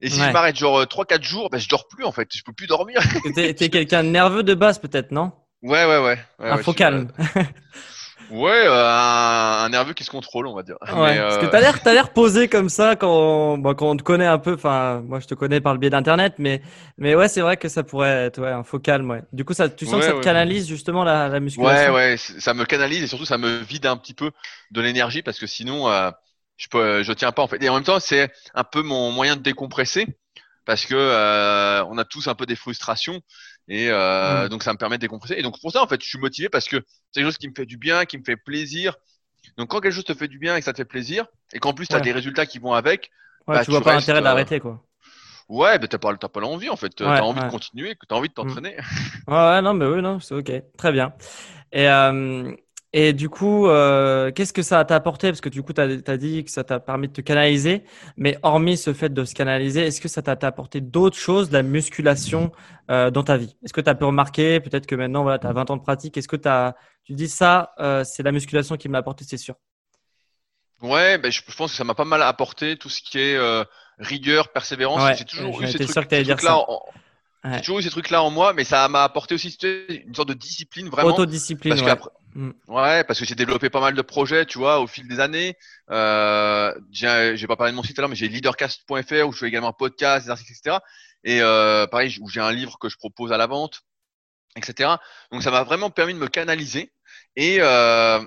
Et si je m'arrête genre 3-4 euh, jours, ben, je dors plus en fait. Je peux plus dormir. [LAUGHS] T'es es, quelqu'un de nerveux de base peut-être, non? Ouais, ouais, ouais. ouais un faux calme. ouais, euh, un, nerveux qui se contrôle, on va dire. Ouais, Parce que t'as l'air, t'as l'air [LAUGHS] posé comme ça quand, bah, quand on te connaît un peu. Enfin, moi, je te connais par le biais d'internet, mais, mais ouais, c'est vrai que ça pourrait être ouais, un faux calme. Ouais. Du coup, ça, tu sens que ça te canalise justement la, la musculation? Ouais, ouais, ça me canalise et surtout ça me vide un petit peu de l'énergie parce que sinon, euh, je peux, je tiens pas en fait. Et en même temps, c'est un peu mon moyen de décompresser parce que euh, on a tous un peu des frustrations et euh, mm. donc ça me permet de décompresser. Et donc pour ça en fait, je suis motivé parce que c'est quelque chose qui me fait du bien, qui me fait plaisir. Donc quand quelque chose te fait du bien et que ça te fait plaisir et qu'en plus tu as des résultats qui vont avec, ouais, bah, tu vois pas l'intérêt d'arrêter quoi. Ouais, mais t'as pas, pas l'envie en fait. T'as envie de continuer, t'as envie de mm. t'entraîner. ouais, ouais, non, mais oui, non, c'est ok, très bien. Et, euh, Et du coup, euh, qu'est-ce que ça t'a apporté? Parce que du coup, tu as, dit que ça t'a permis de te canaliser. Mais hormis ce fait de se canaliser, est-ce que ça t'a apporté d'autres choses, de la musculation euh, dans ta vie? Est-ce que tu as pu remarquer, peut-être que maintenant, voilà, tu as 20 ans de pratique, est-ce que as, tu dis ça, euh, c'est la musculation qui m'a apporté, c'est sûr? Ouais, ben, je, pense que ça m'a pas mal apporté tout ce qui est rigueur, persévérance. Ouais, J'ai toujours eu ces trucs-là j'ai toujours eu ces trucs-là en moi, mais ça m'a apporté aussi une sorte de discipline vraiment. Autodiscipline. Parce ouais. Mm. ouais, parce que j'ai développé pas mal de projets, tu vois, au fil des années. Euh, j'ai pas parlé de mon site alors, mais j'ai leadercast.fr où je fais également un podcast, des articles, etc. Et euh, pareil, où j'ai un livre que je propose à la vente, etc. Donc ça m'a vraiment permis de me canaliser. Et euh,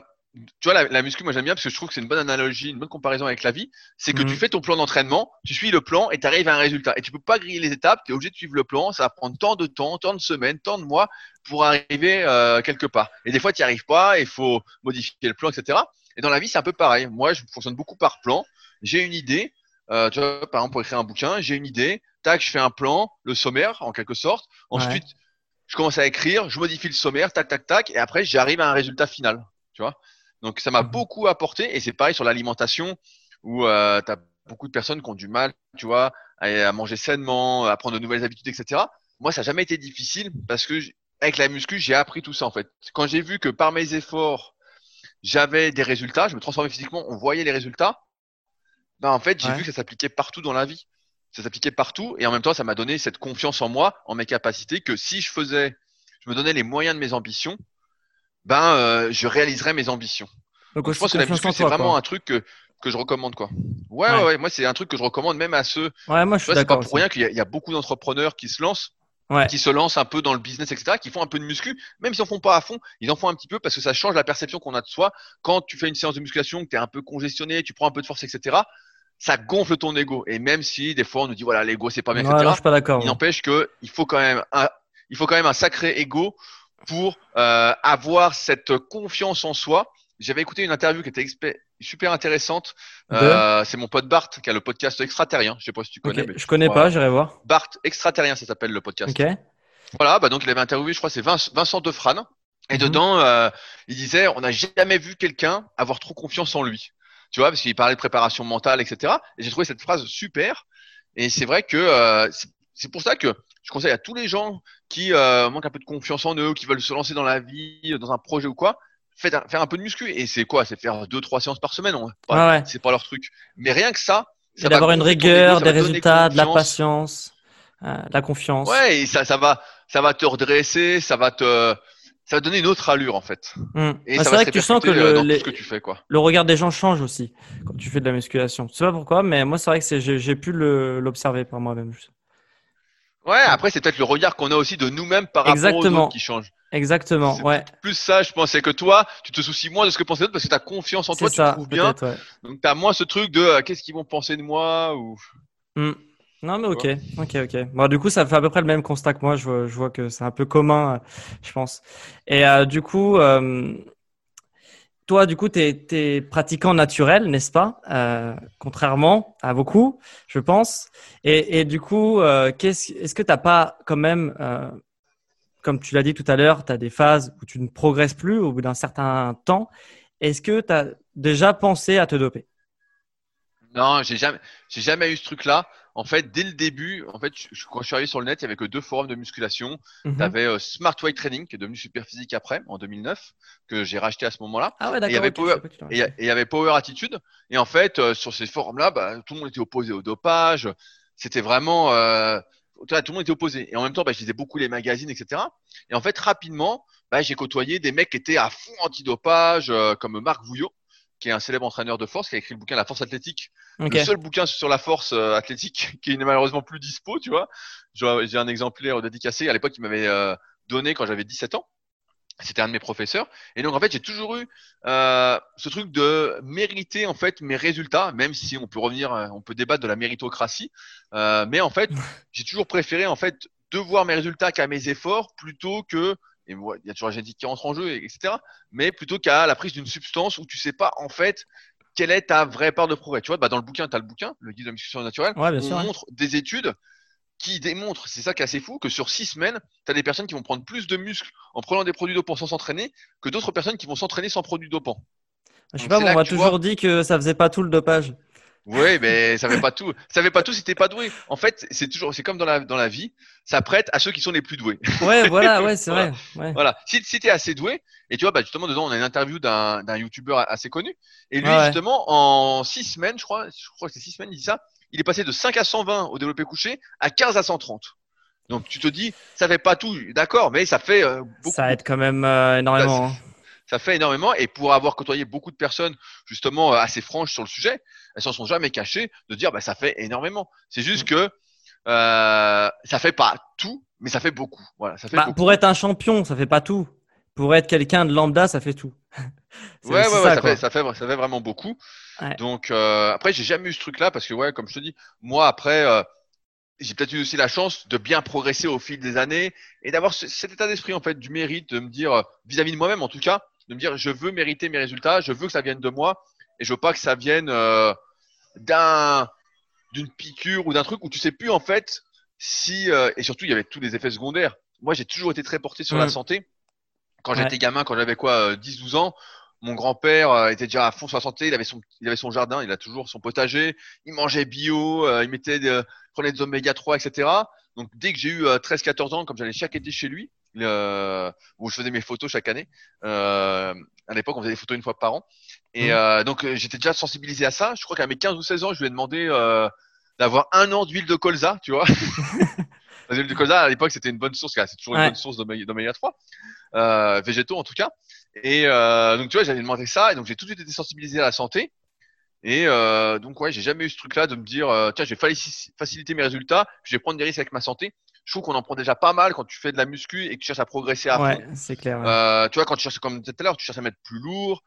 tu vois, la, la muscu, moi j'aime bien parce que je trouve que c'est une bonne analogie, une bonne comparaison avec la vie. C'est que tu mhm. fais ton plan d'entraînement, tu suis le plan et tu arrives à un résultat. Et tu peux pas griller les étapes, tu es obligé de suivre le plan. Ça va prendre tant de temps, tant de semaines, tant de mois pour arriver euh, quelque part. Et des fois, tu n'y arrives pas, il faut modifier le plan, etc. Et dans la vie, c'est un peu pareil. Moi, je fonctionne beaucoup par plan. J'ai une idée. Euh, tu vois, par exemple, pour écrire un bouquin, j'ai une idée. Tac, je fais un plan, le sommaire, en quelque sorte. Ensuite, je commence à écrire, je modifie le sommaire, tac, tac, tac. Et après, j'arrive à un résultat final. Tu vois donc ça m'a mhm. beaucoup apporté et c'est pareil sur l'alimentation où euh, tu as beaucoup de personnes qui ont du mal, tu vois, à, manger sainement, à prendre de nouvelles habitudes, etc. Moi, ça n'a jamais été difficile parce que avec la muscu, j'ai appris tout ça en fait. Quand j'ai vu que par mes efforts, j'avais des résultats, je me transformais physiquement, on voyait les résultats. Ben en fait, j'ai vu que ça s'appliquait partout dans la vie. Ça s'appliquait partout et en même temps, ça m'a donné cette confiance en moi, en mes capacités, que si je faisais, je me donnais les moyens de mes ambitions, ben euh, je réaliserai mes ambitions. Donc, je pense que la muscu c'est vraiment un truc que, que je recommande quoi. Ouais, ouais, moi c'est un truc que je recommande même à ceux. Ouais, moi je suis d'accord. C'est pas pour rien qu'il y, a beaucoup d'entrepreneurs qui se lancent. qui se lancent un peu dans le business, etc., qui font un peu de muscu, même s'ils en font pas à fond, ils en font un petit peu parce que ça change la perception qu'on a de soi. Quand tu fais une séance de musculation, que tu es un peu congestionné, tu prends un peu de force, etc., ça gonfle ton ego. Et même si des fois on nous dit voilà l'ego c'est pas bien, etc., je suis pas d'accord. Il n'empêche que il faut quand même un, il faut quand même un sacré ego pour euh, avoir cette confiance en soi. J'avais écouté une interview qui était super intéressante. Euh, c'est mon pote Bart qui a le podcast Extraterrien. Je sais pas si tu connais. je connais pas, j'irai voir. Bart Extraterrien, ça s'appelle le podcast. Voilà, bah donc il avait interviewé, je crois, c'est Vincent Defrane. Et mhm. dedans, euh, il disait, on n'a jamais vu quelqu'un avoir trop confiance en lui. Tu vois, parce qu'il parlait de préparation mentale, etc. Et j'ai trouvé cette phrase super. Et c'est vrai que euh, c'est pour ça que je conseille à tous les gens qui euh, manquent un peu de confiance en eux, qui veulent se lancer dans la vie, dans un projet ou quoi, faites faire un peu de muscu. Et c'est quoi? C'est faire deux, trois séances par semaine. C'est pas leur truc. Mais rien que ça. ça d'avoir une rigueur, des résultats, de la patience, euh, de la confiance. Ouais, et ça, ça va, ça va te redresser, ça va te, ça va donner une autre allure en fait. Hmm. Et c'est vrai que tu sens que, euh, le, ce que tu fais quoi. Le regard des gens change aussi quand tu fais de la musculation. Je sais pas pourquoi, mais moi c'est vrai que j'ai pu l'observer par moi-même. Ouais, après, c'est peut-être le regard qu'on a aussi de nous-mêmes par rapport aux autres qui change. Exactement, ouais. Plus ça, je pensais que toi, tu te soucies moins de ce que pensent les autres parce que tu as confiance en toi, tu te trouves bien. Donc, tu as moins ce truc de euh, qu'est-ce qu'ils vont penser de moi ou. Hmm. Non, mais ok, ok, ok. Bon, du coup, ça fait à peu près le même constat que moi. Je vois, je vois que c'est un peu commun, euh, je pense. Et euh, du coup, euh, toi, du coup, tu es, pratiquant naturel, n'est-ce pas? Euh, Contrairement à beaucoup, je pense. Et, du coup, euh, est-ce que tu n'as pas quand même, euh, comme tu l'as dit tout à l'heure, tu as des phases où tu ne progresses plus au bout d'un certain temps. Est-ce que tu as déjà pensé à te doper? Non, j'ai jamais, jamais eu ce truc-là en fait, dès le début, en fait, quand je suis arrivé sur le net, il y avait que deux forums de musculation. Mhm. Tu avais euh, Smart Weight Training, qui est devenu Super Physique après, en 2009, que j'ai racheté à ce moment-là. Ah ouais, d'accord. Et il y avait Power, Attitude. Et en fait, euh, sur ces forums-là, bah, tout le monde était opposé au dopage. C'était vraiment, euh, tout le monde était opposé. Et en même temps, bah, je lisais beaucoup les magazines, etc. Et en fait, rapidement, bah, j'ai côtoyé des mecs qui étaient à fond anti-dopage, comme Marc Vouillot qui est un célèbre entraîneur de force, qui a écrit le bouquin La force athlétique. Le seul bouquin sur la force euh, athlétique [LAUGHS] qui n'est malheureusement plus dispo, tu vois. J'ai un exemplaire dédicacé à l'époque qu'il m'avait euh, donné quand j'avais 17 ans. C'était un de mes professeurs. Et donc, en fait, j'ai toujours eu euh, ce truc de mériter, en fait, mes résultats, même si on peut revenir, on peut débattre de la méritocratie. mais en fait, [LAUGHS] j'ai toujours préféré, en fait, de voir mes résultats qu'à mes efforts plutôt que et il y a toujours la génétique qui rentre en jeu, etc. Mais plutôt qu'à la prise d'une substance où tu sais pas en fait quelle est ta vraie part de progrès. Tu vois, bah dans le bouquin, tu as le bouquin, le guide de la musculation naturelle, ouais, on montre des études qui démontre, c'est ça qui est assez fou, que sur six semaines, tu as des personnes qui vont prendre plus de muscles en prenant des produits dopants sans s'entraîner que d'autres personnes qui vont s'entraîner sans produits dopants. Je sais pas, on m'a toujours dit que ça faisait pas tout le dopage. Oui, mais ça fait pas tout. Ça fait pas tout si t'es pas doué. En fait, c'est toujours, c'est comme dans la dans la vie, ça prête à ceux qui sont les plus doués. Ouais, [LAUGHS] voilà, ouais, c'est vrai. Voilà. Si, si t'es assez doué, et tu vois, bah justement dedans, on a une interview d'un d'un youtubeur assez connu, et lui justement en six semaines, je crois, je crois que c'est six semaines, il dit ça, il est passé de 5 à 120 au développé couché à 15 à 130. Donc tu te dis, ça fait pas tout, d'accord, mais ça fait euh, beaucoup. Ça aide quand même euh, énormément. Hein ça fait énormément. Et pour avoir côtoyé beaucoup de personnes justement euh, assez franches sur le sujet, elles s'en sont jamais cachées de dire bah ça fait énormément. C'est juste mm. que euh, ça fait pas tout, mais ça fait beaucoup. Voilà, ça fait bah, Pour être un champion, ça fait pas tout. Pour être quelqu'un de lambda, ça fait tout. [LAUGHS] ouais, ouais, ça, ça, fait, ça, fait, ça fait vraiment beaucoup. Donc euh, après, j'ai jamais eu ce truc-là parce que ouais, comme je te dis, moi après. Euh, j'ai peut-être eu aussi la chance de bien progresser au fil des années et d'avoir cet état d'esprit en fait du mérite de me dire euh, vis-à-vis -vis de moi-même en tout cas de me dire je veux mériter mes résultats, je veux que ça vienne de moi et je veux pas que ça vienne euh, d'un d'une piqûre ou d'un truc où tu sais plus en fait si euh, et surtout il y avait tous les effets secondaires. Moi j'ai toujours été très porté sur la mm. santé. Quand j'étais gamin, quand j'avais quoi 10 euh, 12 ans, mon grand-père était déjà à fond sur la santé, il avait son il avait son jardin, il a toujours son potager, il mangeait bio, il mettait prenait des oméga 3 etc. Donc dès que j'ai eu 13 14 ans comme j'allais chaque été chez lui, euh, où je faisais mes photos chaque année. Euh, à l'époque, on faisait des photos une fois par an. Et mmh. euh, donc, j'étais déjà sensibilisé à ça. Je crois qu'à mes 15 ou 16 ans, je lui ai demandé euh, d'avoir un an d'huile de colza, tu vois. [LAUGHS] L'huile de colza, à l'époque, c'était une bonne source. C'est toujours une bonne source d'oméga 3. Euh, végétaux, en tout cas. Et donc, tu vois, j'avais demandé ça. Et donc, j'ai tout de suite été sensibilisé à la santé. Et donc, ouais, j'ai jamais eu ce truc-là de me dire, tiens, je vais faciliter mes résultats, je vais prendre des risques avec ma santé je trouve qu'on en prend déjà pas mal quand tu fais de la muscu et que tu cherches à progresser à ouais, c'est clair. Euh, tu vois, quand tu cherches, comme tout à l'heure, tu cherches à mettre plus lourd.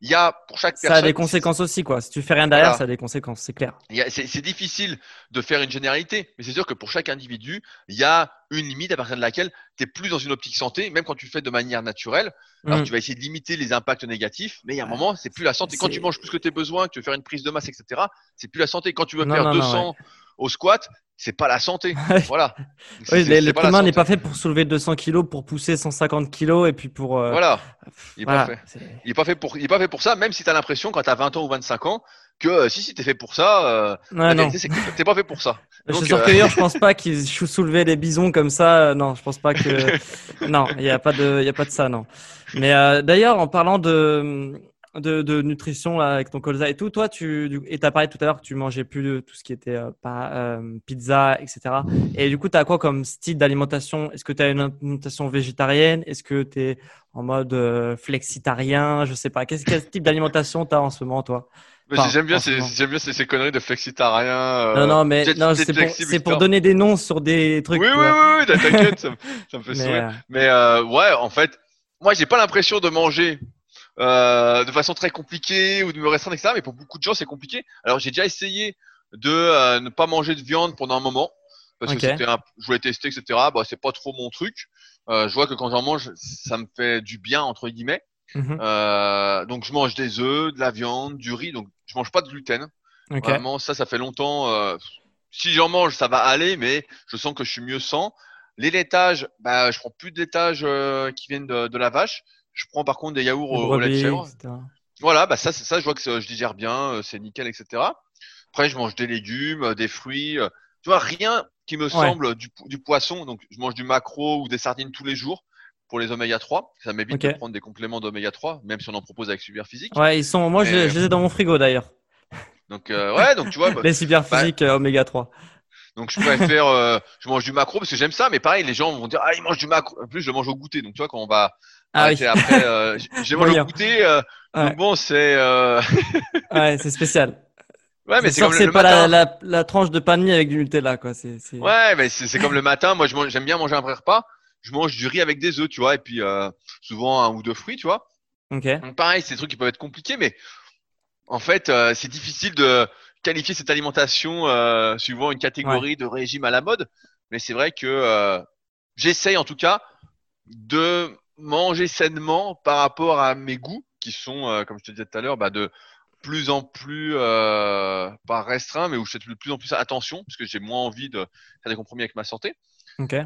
Il y a pour chaque personne. Ça a des conséquences aussi, quoi. Si tu fais rien derrière, ça a des conséquences, c'est clair. C'est difficile de faire une généralité, mais c'est sûr que pour chaque individu, il y a une limite à partir de laquelle tu es plus dans une optique santé, même quand tu le fais de manière naturelle. Alors mm. tu vas essayer de limiter les impacts négatifs, mais il y a un moment, c'est plus la santé. Quand tu manges plus que tes besoins, que tu veux faire une prise de masse, etc., c'est plus la santé. Quand tu veux faire 200 au squat, c'est pas la santé. [LAUGHS] voilà. Oui, l'être humain n'est pas fait pour soulever 200 kilos, pour pousser 150 kilos et puis pour. Euh, voilà. Il est, pas fait. pas pour. Il est pas fait pour ça. Même si tu as l'impression quand tu as 20 ans ou 25 ans que euh, si si t'es fait pour ça. Euh, ouais. T'es pas fait pour ça. Donc, je suis sûr je pense pas qu'ils soulevaient les bisons comme ça. Non, je pense pas que. [LAUGHS] non, il y a pas de, il y a pas de ça, non. Mais d'ailleurs, en parlant de de, nutrition avec ton colza et tout. Toi, tu et as parlé tout à l'heure que tu mangeais plus de tout ce qui était euh, pas, euh, pizza, etc. Et du coup, tu as quoi comme style d'alimentation? Est-ce que tu as une alimentation végétarienne? Est-ce que tu es en mode euh, flexitarien? Je sais pas. Quel, quel type d'alimentation tu as en ce moment, toi? J'aime bien, ces, j'aime bien ces, conneries de flexitarien. non, non, mais non, c'est pour, c'est pour donner des noms sur des trucs. Oui, oui, oui, t'inquiète, ça, me [LAUGHS] fait sourire. Mais ouais, en fait, moi, j'ai pas l'impression de manger euh, de façon très compliquée ou de me restreindre, etc. Mais pour beaucoup de gens, c'est compliqué. Alors, j'ai déjà essayé de euh, ne pas manger de viande pendant un moment parce que c'était un, je voulais tester, etc. Bah, c'est pas trop mon truc. Euh, je vois que quand j'en mange, ça me fait du bien entre guillemets. Mhm. Euh, donc, je mange des œufs, de la viande, du riz. Donc, je mange pas de gluten. Vraiment, ça, ça fait longtemps. Euh, si j'en mange, ça va aller, mais je sens que je suis mieux sans. Les laitages, bah, je prends plus de laitages qui viennent de, de la vache. Je prends par contre des yaourts au, lait de chèvre. Voilà, bah ça, ça, je vois que je digère bien, euh, c'est nickel, etc. Après, je mange des légumes, euh, des fruits. Euh, tu vois, rien qui me semble du, du, poisson. Donc, je mange du macro ou des sardines tous les jours pour les oméga 3. Ça m'évite de prendre des compléments d'oméga 3, même si on en propose avec Super Physique. Ouais, ils sont. Moi, je, les ai dans mon frigo d'ailleurs. [LAUGHS] Donc, ouais, donc tu vois. les Super bah, oméga 3. Donc je préfère, euh, je mange du macro parce que j'aime ça, mais pareil, les gens vont dire ah il mange du macro. En plus, je le mange au goûter. Donc tu vois quand on va ah oui. [LAUGHS] après, euh, je mange au goûter. Euh, Donc bon, c'est. Euh... [LAUGHS] ouais, c'est spécial. Ouais, mais c'est comme le, pas la, la, la, tranche de pain de mie avec du Nutella, quoi. C'est, Ouais, mais c'est comme le matin. Moi, j'aime bien manger un vrai repas. Je mange du riz avec des œufs, tu vois, et puis euh, souvent un ou deux fruits, tu vois. Ok. Donc pareil, c'est des trucs qui peuvent être compliqués, mais en fait, euh, c'est difficile de qualifier cette alimentation euh, suivant une catégorie de régime à la mode. Mais c'est vrai que euh, j'essaye en tout cas de manger sainement par rapport à mes goûts qui sont, euh, comme je te disais tout à l'heure, bah, de plus en plus euh, pas restreint, mais où je fais de plus en plus attention parce que j'ai moins envie de faire des compromis avec ma santé.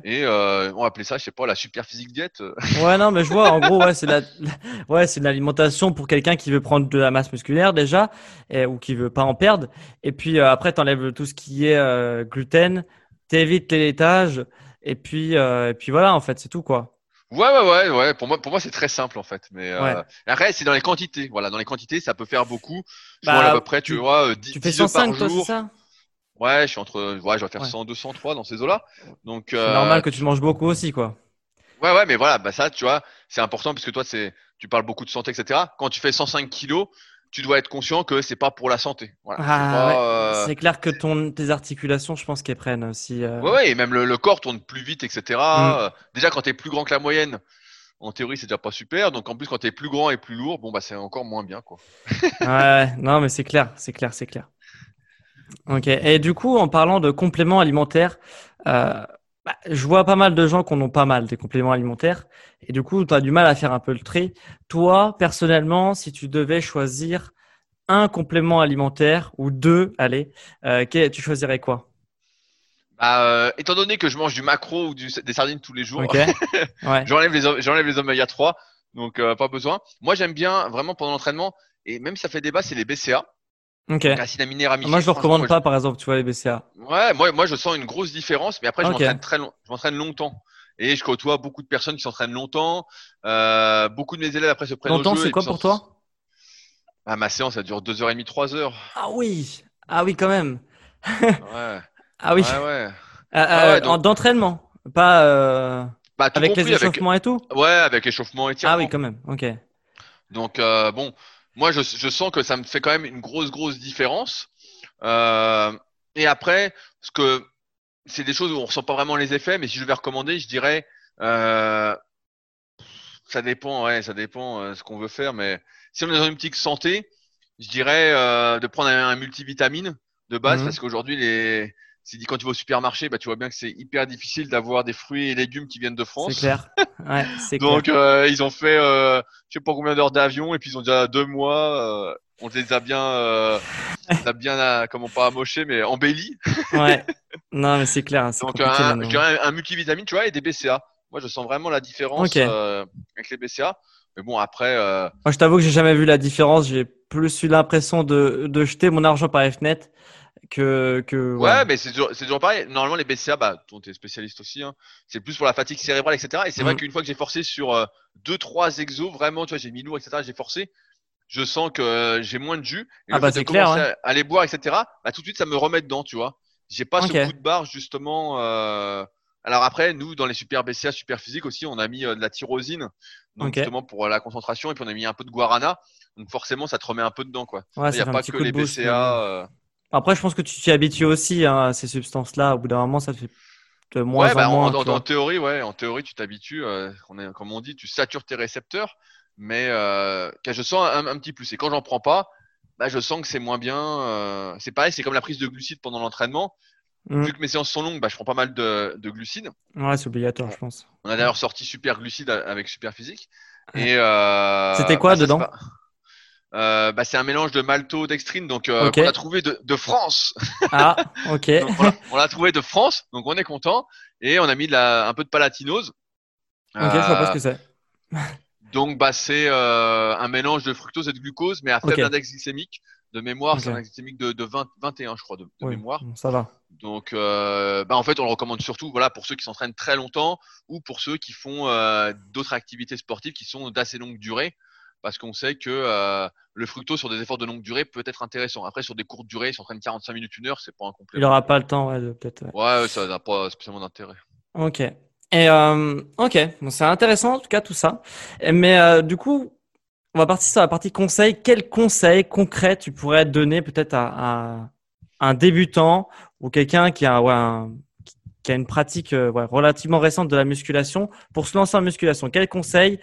Et euh, on va appeler ça, je sais pas, la super physique diète. [LAUGHS] Ouais, non, mais je vois, en gros, ouais, c'est la, [LAUGHS] ouais, c'est l'alimentation pour quelqu'un qui veut prendre de la masse musculaire déjà, et, ou qui veut pas en perdre. Et puis euh, après, tu enlèves tout ce qui est euh, gluten, t'évites les laitages, et puis, euh, et puis voilà, en fait, c'est tout quoi. Ouais, ouais, ouais, ouais. Pour moi, pour moi, c'est très simple en fait. Mais euh, après, c'est dans les quantités. Voilà, dans les quantités, ça peut faire beaucoup. Je bah, à peu près, tu, vois, 10, tu fais 105 par jour. ça? Ouais, je suis entre, ouais, je vais faire 100, 203 dans ces eaux-là. Donc, c'est normal que tu manges beaucoup aussi, quoi. Ouais, ouais, mais voilà, bah ça, tu vois, c'est important puisque toi, c'est, tu parles beaucoup de santé, etc. Quand tu fais 105 kilos, tu dois être conscient que c'est pas pour la santé. Voilà, ah, euh, c'est clair que ton, tes articulations, je pense qu'elles prennent aussi. Euh... Ouais, et même le, corps tourne plus vite, etc. Mm. Euh, déjà, quand tu es plus grand que la moyenne, en théorie, c'est déjà pas super. Donc, en plus, quand tu es plus grand et plus lourd, bon, bah, c'est encore moins bien, quoi. ouais, [LAUGHS] non, mais c'est clair, c'est clair, c'est clair. Ok. Et du coup, en parlant de compléments alimentaires, euh, bah, je vois pas mal de gens qui en ont pas mal des compléments alimentaires. Et du coup, tu as du mal à faire un peu le tri. Toi, personnellement, si tu devais choisir un complément alimentaire ou deux, allez, euh, tu choisirais quoi? Bah, euh, étant donné que je mange du macro ou du, des sardines tous les jours, [LAUGHS] j'enlève les j'enlève les oméga 3, donc pas besoin. Moi, j'aime bien vraiment pendant l'entraînement et même si ça fait débat, c'est les BCA. Acide Moi, je le recommande pas, par exemple, tu vois, les BCA. Ouais, moi, moi, je sens une grosse différence, mais après, je m'entraîne très long, je m'entraîne longtemps. Et je côtoie beaucoup de personnes qui s'entraînent longtemps. Euh, beaucoup de mes élèves après se prennent longtemps, c'est quoi pour toi ah, Ma séance, ça dure 2h30, 3h. Ah oui, ah oui, quand même. ouais. [LAUGHS] Ah oui. Ouais, ouais. Euh, euh, d'entraînement, pas euh, bah, avec les échauffements et tout. Ouais, avec échauffement et tir. Ah oui, quand même. Ok. Donc bon, moi, je, je, sens que ça me fait quand même une grosse, grosse différence. Euh, et après, ce que c'est des choses où on ressent pas vraiment les effets, mais si je vais recommander, je dirais, euh, ça dépend, ouais, ça dépend euh, ce qu'on veut faire, mais si on est dans une petite santé, je dirais euh, de prendre un, multivitamine de base, mhm. parce qu'aujourd'hui les c'est dit quand tu vas au supermarché, bah, tu vois bien que c'est hyper difficile d'avoir des fruits et légumes qui viennent de France. C'est clair. Ouais, [LAUGHS] Donc euh, ils ont fait, euh, je sais pas combien d'heures d'avion et puis ils ont déjà deux mois. Euh, on les a bien, euh, on a bien, euh, comment pas amoché, mais embellis. ouais. Non mais c'est clair. Hein, Donc un, je dirais un, multivitamine, tu vois, et des BCA. Moi je sens vraiment la différence avec les BCA. Mais bon après. Moi je t'avoue que j'ai jamais vu la différence. J'ai plus eu l'impression de, de jeter mon argent par fenêtre que, que ouais. mais c'est toujours, toujours, pareil. Normalement, les BCA, bah, tu es spécialiste aussi, hein, c'est plus pour la fatigue cérébrale, etc. Et c'est vrai mm. qu'une fois que j'ai forcé sur euh, deux, trois exos, vraiment, tu vois, j'ai mis lourd, etc., j'ai forcé, je sens que euh, j'ai moins de jus. Et ah bah c'est clair. À, les boire, etc. Bah, tout de suite, ça me remet dedans, tu vois. J'ai pas ce coup de barre, justement. Euh... Alors après, nous, dans les super BCA, super physiques aussi, on a mis euh, de la tyrosine, donc justement pour la concentration, et puis on a mis un peu de guarana. Donc forcément, ça te remet un peu dedans, quoi. Il n'y a pas que les BCA. Après, je pense que tu t'y habitues aussi hein, à ces substances-là. Au bout d'un moment, ça fait de moins ouais, en bah, moins. En, théorie, ouais, en théorie, tu t'habitues. Euh, comme on dit, tu satures tes récepteurs. Mais euh, je sens un, petit plus. Et quand j'en prends pas, bah, je sens que c'est moins bien. Euh, c'est pareil, c'est comme la prise de glucides pendant l'entraînement. Mm. Vu que mes séances sont longues, bah, je prends pas mal de, de glucides. Ouais, c'est obligatoire, je pense. On a d'ailleurs sorti Super Glucides avec Super Physique. Et euh, C'était quoi dedans euh, bah, c'est un mélange de malto dextrine donc euh, qu'on a trouvé de, de France. [LAUGHS] Ah, ok. on l'a [LAUGHS] trouvé de France, donc on est content. Et on a mis de la, un peu de palatinose. Ok, je vois pas ce que c'est. [LAUGHS] donc bah c'est euh, un mélange de fructose et de glucose, mais à faible index glycémique. De mémoire, c'est un index glycémique de, de 20, 21, je crois, de, de mémoire. Ça va. Donc, euh, bah en fait, on le recommande surtout, voilà, pour ceux qui s'entraînent très longtemps ou pour ceux qui font euh, d'autres activités sportives qui sont d'assez longue durée parce qu'on sait que euh, le fructose sur des efforts de longue durée peut être intéressant. Après, sur des courtes durées, si on traîne 45 minutes, une heure, c'est pas un complément. Il n'aura pas le temps, ouais, peut-être. Ouais. ça n'a pas spécialement d'intérêt. Ok. Et euh, ok, bon, c'est intéressant en tout cas tout ça. Mais euh, du coup, on va partir sur la partie conseil. Quels conseils concrets tu pourrais donner peut-être à, un débutant ou quelqu'un qui a, ouais, qui a une pratique ouais, relativement récente de la musculation pour se lancer en musculation? Quels conseils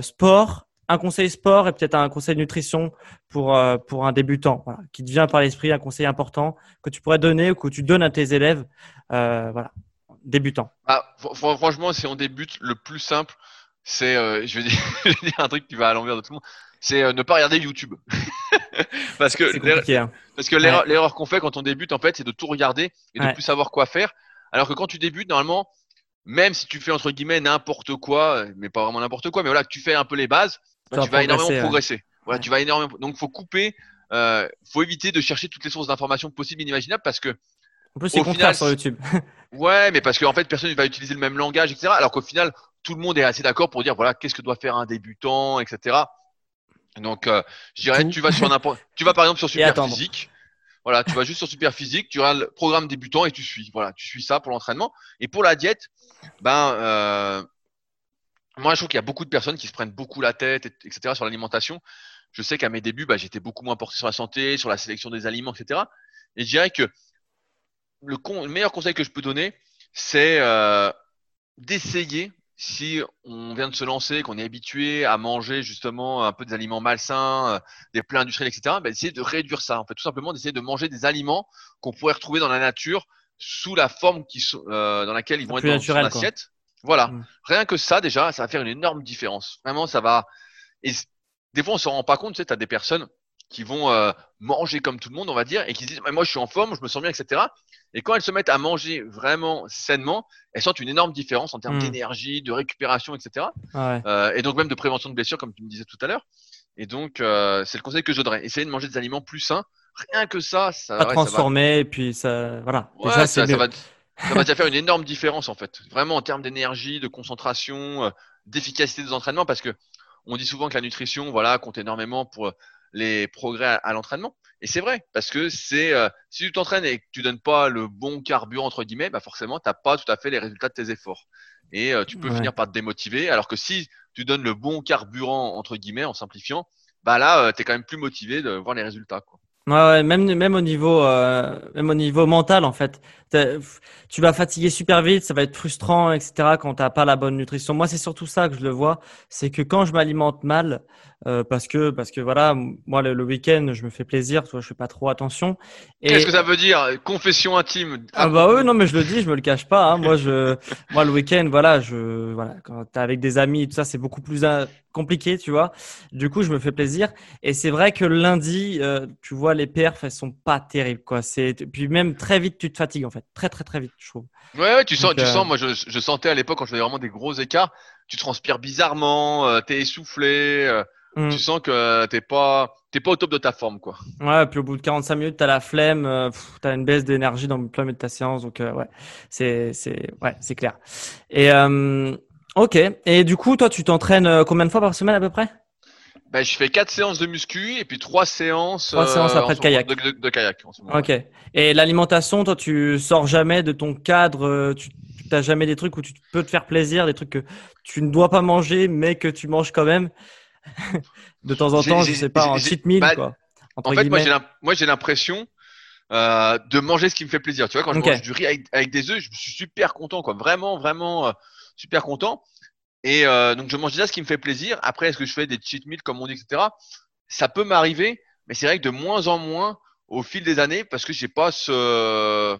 sport un conseil sport et peut-être un conseil nutrition pour, euh, pour un débutant, qui te vient par l'esprit, un conseil important que tu pourrais donner ou que tu donnes à tes élèves, euh, voilà, débutants. Ah, franchement, si on débute, le plus simple, c'est, euh, [LAUGHS] je, vais dire, un truc qui va à l'envers de tout le monde, c'est ne pas regarder YouTube. [LAUGHS] parce que hein. parce que l'erreur qu'on fait quand on débute en fait, c'est de tout regarder et de plus savoir quoi faire. Alors que quand tu débutes, normalement, même si tu fais entre guillemets n'importe quoi, mais pas vraiment n'importe quoi, mais voilà, tu fais un peu les bases, bah, tu vas énormément progresser. Voilà, tu vas énormément. Donc, faut couper. Euh, faut éviter de chercher toutes les sources d'informations possibles et inimaginables parce que en plus, c'est contraire sur YouTube. [LAUGHS] ouais, mais parce qu'en fait, personne ne va utiliser le même langage, etc. Alors qu'au final, tout le monde est assez d'accord pour dire voilà, qu'est-ce que doit faire un débutant, etc. Donc, euh, je dirais, tu vas sur [LAUGHS] n'importe, tu vas par exemple sur Super Physique. Voilà, tu vas juste sur Super Physique, tu as le programme débutant et tu suis. Voilà, tu suis ça pour l'entraînement. Et pour la diète, ben, euh, moi, je trouve qu'il y a beaucoup de personnes qui se prennent beaucoup la tête, etc. sur l'alimentation. Je sais qu'à mes débuts, bah, j'étais beaucoup moins porté sur la santé, sur la sélection des aliments, etc. Et je dirais que le, meilleur conseil que je peux donner, c'est euh, d'essayer, si on vient de se lancer, qu'on est habitué à manger justement un peu des aliments malsains, euh, des plats industriels, etc., bah, d'essayer de réduire ça. En fait, tout simplement d'essayer de manger des aliments qu'on pourrait retrouver dans la nature sous la forme qui, euh, dans laquelle ils vont être dans l'assiette. Voilà. Mm. Rien que ça, déjà, ça va faire une énorme différence. Vraiment, ça va. Et des fois, on s'en rend pas compte. Tu sais, tu as des personnes qui vont euh, manger comme tout le monde, on va dire, et qui se disent Moi, je suis en forme, je me sens bien, etc. Et quand elles se mettent à manger vraiment sainement, elles sentent une énorme différence en termes mm. d'énergie, de récupération, etc. Euh, et donc, même de prévention de blessures, comme tu me disais tout à l'heure. Et donc, euh, c'est le conseil que je donnerais. Essayer de manger des aliments plus sains. Rien que ça, ça va transformer, et puis ça, voilà. ça, ça, va, ça va faire une énorme différence en fait, vraiment en termes d'énergie, de concentration, euh, d'efficacité des entraînements, parce que on dit souvent que la nutrition, voilà, compte énormément pour euh, les progrès à, l'entraînement. Et c'est vrai, parce que c'est euh, si tu t'entraînes et que tu donnes pas le bon carburant entre guillemets, bah forcément, t'as pas tout à fait les résultats de tes efforts. Et tu peux finir par te démotiver. Alors que si tu donnes le bon carburant entre guillemets, en simplifiant, bah là, tu es quand même plus motivé de voir les résultats. Quoi. Ouais, même, même au niveau, euh, même au niveau mental, en fait. Tu vas fatiguer super vite, ça va être frustrant, etc. quand t'as pas la bonne nutrition. Moi, c'est surtout ça que je le vois. C'est que quand je m'alimente mal, euh, parce que, parce que voilà, moi, le, week-end, je me fais plaisir, toi, je fais pas trop attention. Qu'est-ce que ça veut dire? Confession intime? Ah, bah oui, non, mais je le dis, je me le cache pas, hein. Moi, je, [LAUGHS] moi, le week-end, voilà, je, voilà, quand t'es avec des amis, tout ça, c'est beaucoup plus, compliqué, tu vois. Du coup, je me fais plaisir. Et c'est vrai que lundi, euh, tu vois, les perfs, elles sont pas terribles, quoi. C'est puis même très vite, tu te fatigues en fait, très très très vite, je trouve. Ouais, ouais tu sens, tu euh, sens. Moi, je, je, sentais à l'époque quand je faisais vraiment des gros écarts, tu transpires bizarrement, euh, t'es essoufflé. Mm. Tu sens que t'es pas, t'es pas au top de ta forme, quoi. Ouais, puis au bout de 45 minutes, t'as la flemme, tu t'as une baisse d'énergie dans le plein de ta séance, donc ouais, c'est, c'est, ouais, c'est clair. Et Ok. Et du coup, toi, tu t'entraînes euh, combien de fois par semaine à peu près? Ben, je fais quatre séances de muscu et puis trois séances. Trois séances après de kayak. De, kayak. En ce moment, ok. Et l'alimentation, toi, tu sors jamais de ton cadre. Euh, tu n'as jamais des trucs où tu peux te faire plaisir, des trucs que tu ne dois pas manger, mais que tu manges quand même? [LAUGHS] de temps en temps, je sais pas, en cheat meal, bah, quoi. En fait, moi, j'ai l'impression euh, de manger ce qui me fait plaisir. Tu vois, quand je mange du riz avec, des œufs, je suis super content, quoi. Vraiment, vraiment super content. Et euh, donc je mange déjà ce qui me fait plaisir. Après, est-ce que je fais des cheat meals comme on dit, etc. Ça peut m'arriver, mais c'est vrai que de moins en moins au fil des années parce que j'ai pas ce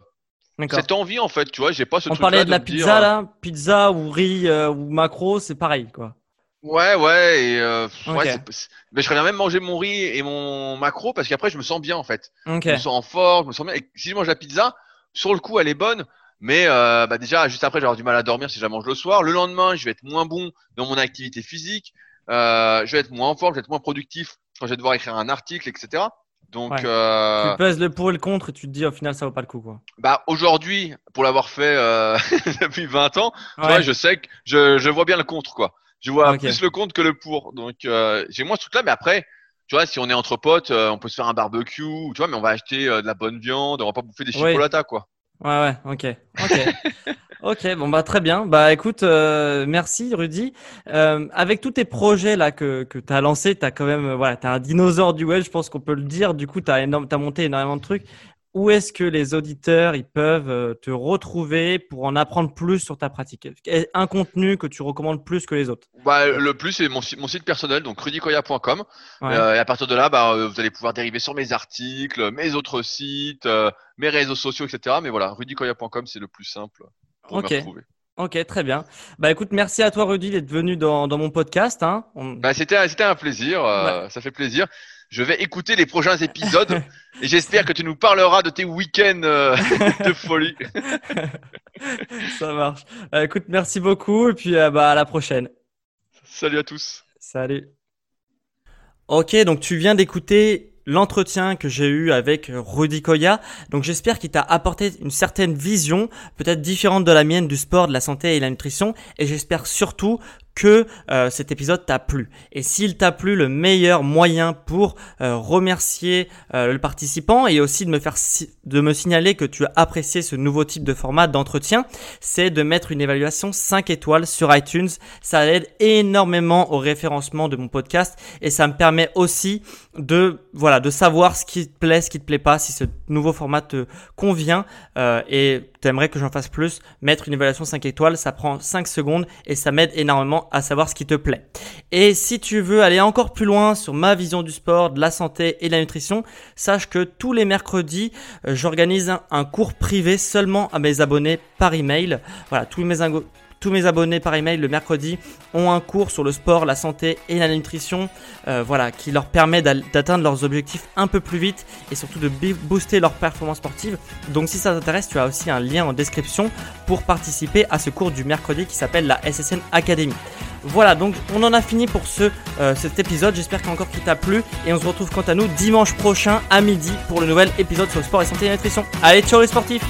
cette envie en fait, tu vois, j'ai pas ce. On parlait de la pizza là, pizza ou riz euh, ou macro, c'est pareil quoi. Ouais, ouais, et euh, mais je ferais même manger mon riz et mon macro parce qu'après je me sens bien en fait. Je me sens en forme, je me sens bien. Et si je mange la pizza, sur le coup elle est bonne, mais euh, bah déjà, juste après, j'aurai du mal à dormir si je la mange le soir. Le lendemain, je vais être moins bon dans mon activité physique. Euh, je vais être moins en forme, je vais être moins productif quand je vais devoir écrire un article, etc. Donc, euh... tu pèses le pour et le contre et tu te dis au final ça vaut pas le coup quoi. Bah aujourd'hui, pour l'avoir fait euh, [LAUGHS] depuis 20 ans, tu vois, je sais que je, je vois bien le contre quoi. Je vois plus le contre que le pour. Donc euh, j'ai moins ce truc là, mais après, tu vois, si on est entre potes, euh, on peut se faire un barbecue, tu vois, mais on va acheter de la bonne viande, on va pas bouffer des chipolatas quoi. Ouais, ouais, ok. Ok. [LAUGHS] ok, bon, bah, très bien. Bah, écoute, euh, merci, Rudy. Euh, avec tous tes projets là que, que tu as lancés, tu as quand même, voilà, tu un dinosaure du web, je pense qu'on peut le dire. Du coup, tu as, as monté énormément de trucs où est-ce que les auditeurs ils peuvent euh, te retrouver pour en apprendre plus sur ta pratique? Un contenu que tu recommandes plus que les autres? Bah, Le plus, c'est mon, mon, site personnel, donc rudicoya.com. Euh, et à partir de là, bah, euh, vous allez pouvoir dériver sur mes articles, mes autres sites, mes réseaux sociaux, etc. Mais voilà, rudicoya.com, c'est le plus simple pour me retrouver. Ok, très bien. Bah écoute, merci à toi Rudy d'être venu dans, dans mon podcast. Hein. Bah, c'était, c'était un plaisir, ça fait plaisir. Je vais écouter les prochains épisodes et j'espère que tu nous parleras de tes week-ends euh, [LAUGHS] de folie. [LAUGHS] Ça marche. Euh, écoute, merci beaucoup et puis euh, bah, à la prochaine. Salut à tous. Salut. Ok, donc tu viens d'écouter l'entretien que j'ai eu avec Rudy Koya. Donc j'espère qu'il t'a apporté une certaine vision, peut-être différente de la mienne du sport, de la santé et la nutrition. Et j'espère surtout que euh, cet épisode t'a plu. Et s'il t'a plu, le meilleur moyen pour euh, remercier euh, le participant et aussi de me faire de me signaler que tu as apprécié ce nouveau type de format d'entretien, c'est de mettre une évaluation 5 étoiles sur iTunes. Ça aide énormément au référencement de mon podcast et ça me permet aussi de voilà de savoir ce qui te plaît, ce qui te plaît pas, si ce nouveau format te convient et tu aimerais que j'en fasse plus. Mettre une évaluation 5 étoiles, ça prend 5 secondes et ça m'aide énormément à savoir ce qui te plaît. Et si tu veux aller encore plus loin sur ma vision du sport, de la santé et de la nutrition, sache que tous les mercredis, euh, j'organise un, cours privé seulement à mes abonnés par email. Voilà, tous mes tous mes abonnés par email le mercredi ont un cours sur le sport, la santé et la nutrition, euh, voilà, qui leur permet d'atteindre leurs objectifs un peu plus vite et surtout de booster leur performance sportive. Donc si ça t'intéresse, tu as aussi un lien en description pour participer à ce cours du mercredi qui s'appelle la SSN Academy. Voilà, donc on en a fini pour ce, euh, cet épisode. J'espère qu'encore qu'il t'a plu. Et on se retrouve quant à nous dimanche prochain à midi pour le nouvel épisode sur le sport et santé et nutrition. Allez, ciao les sportifs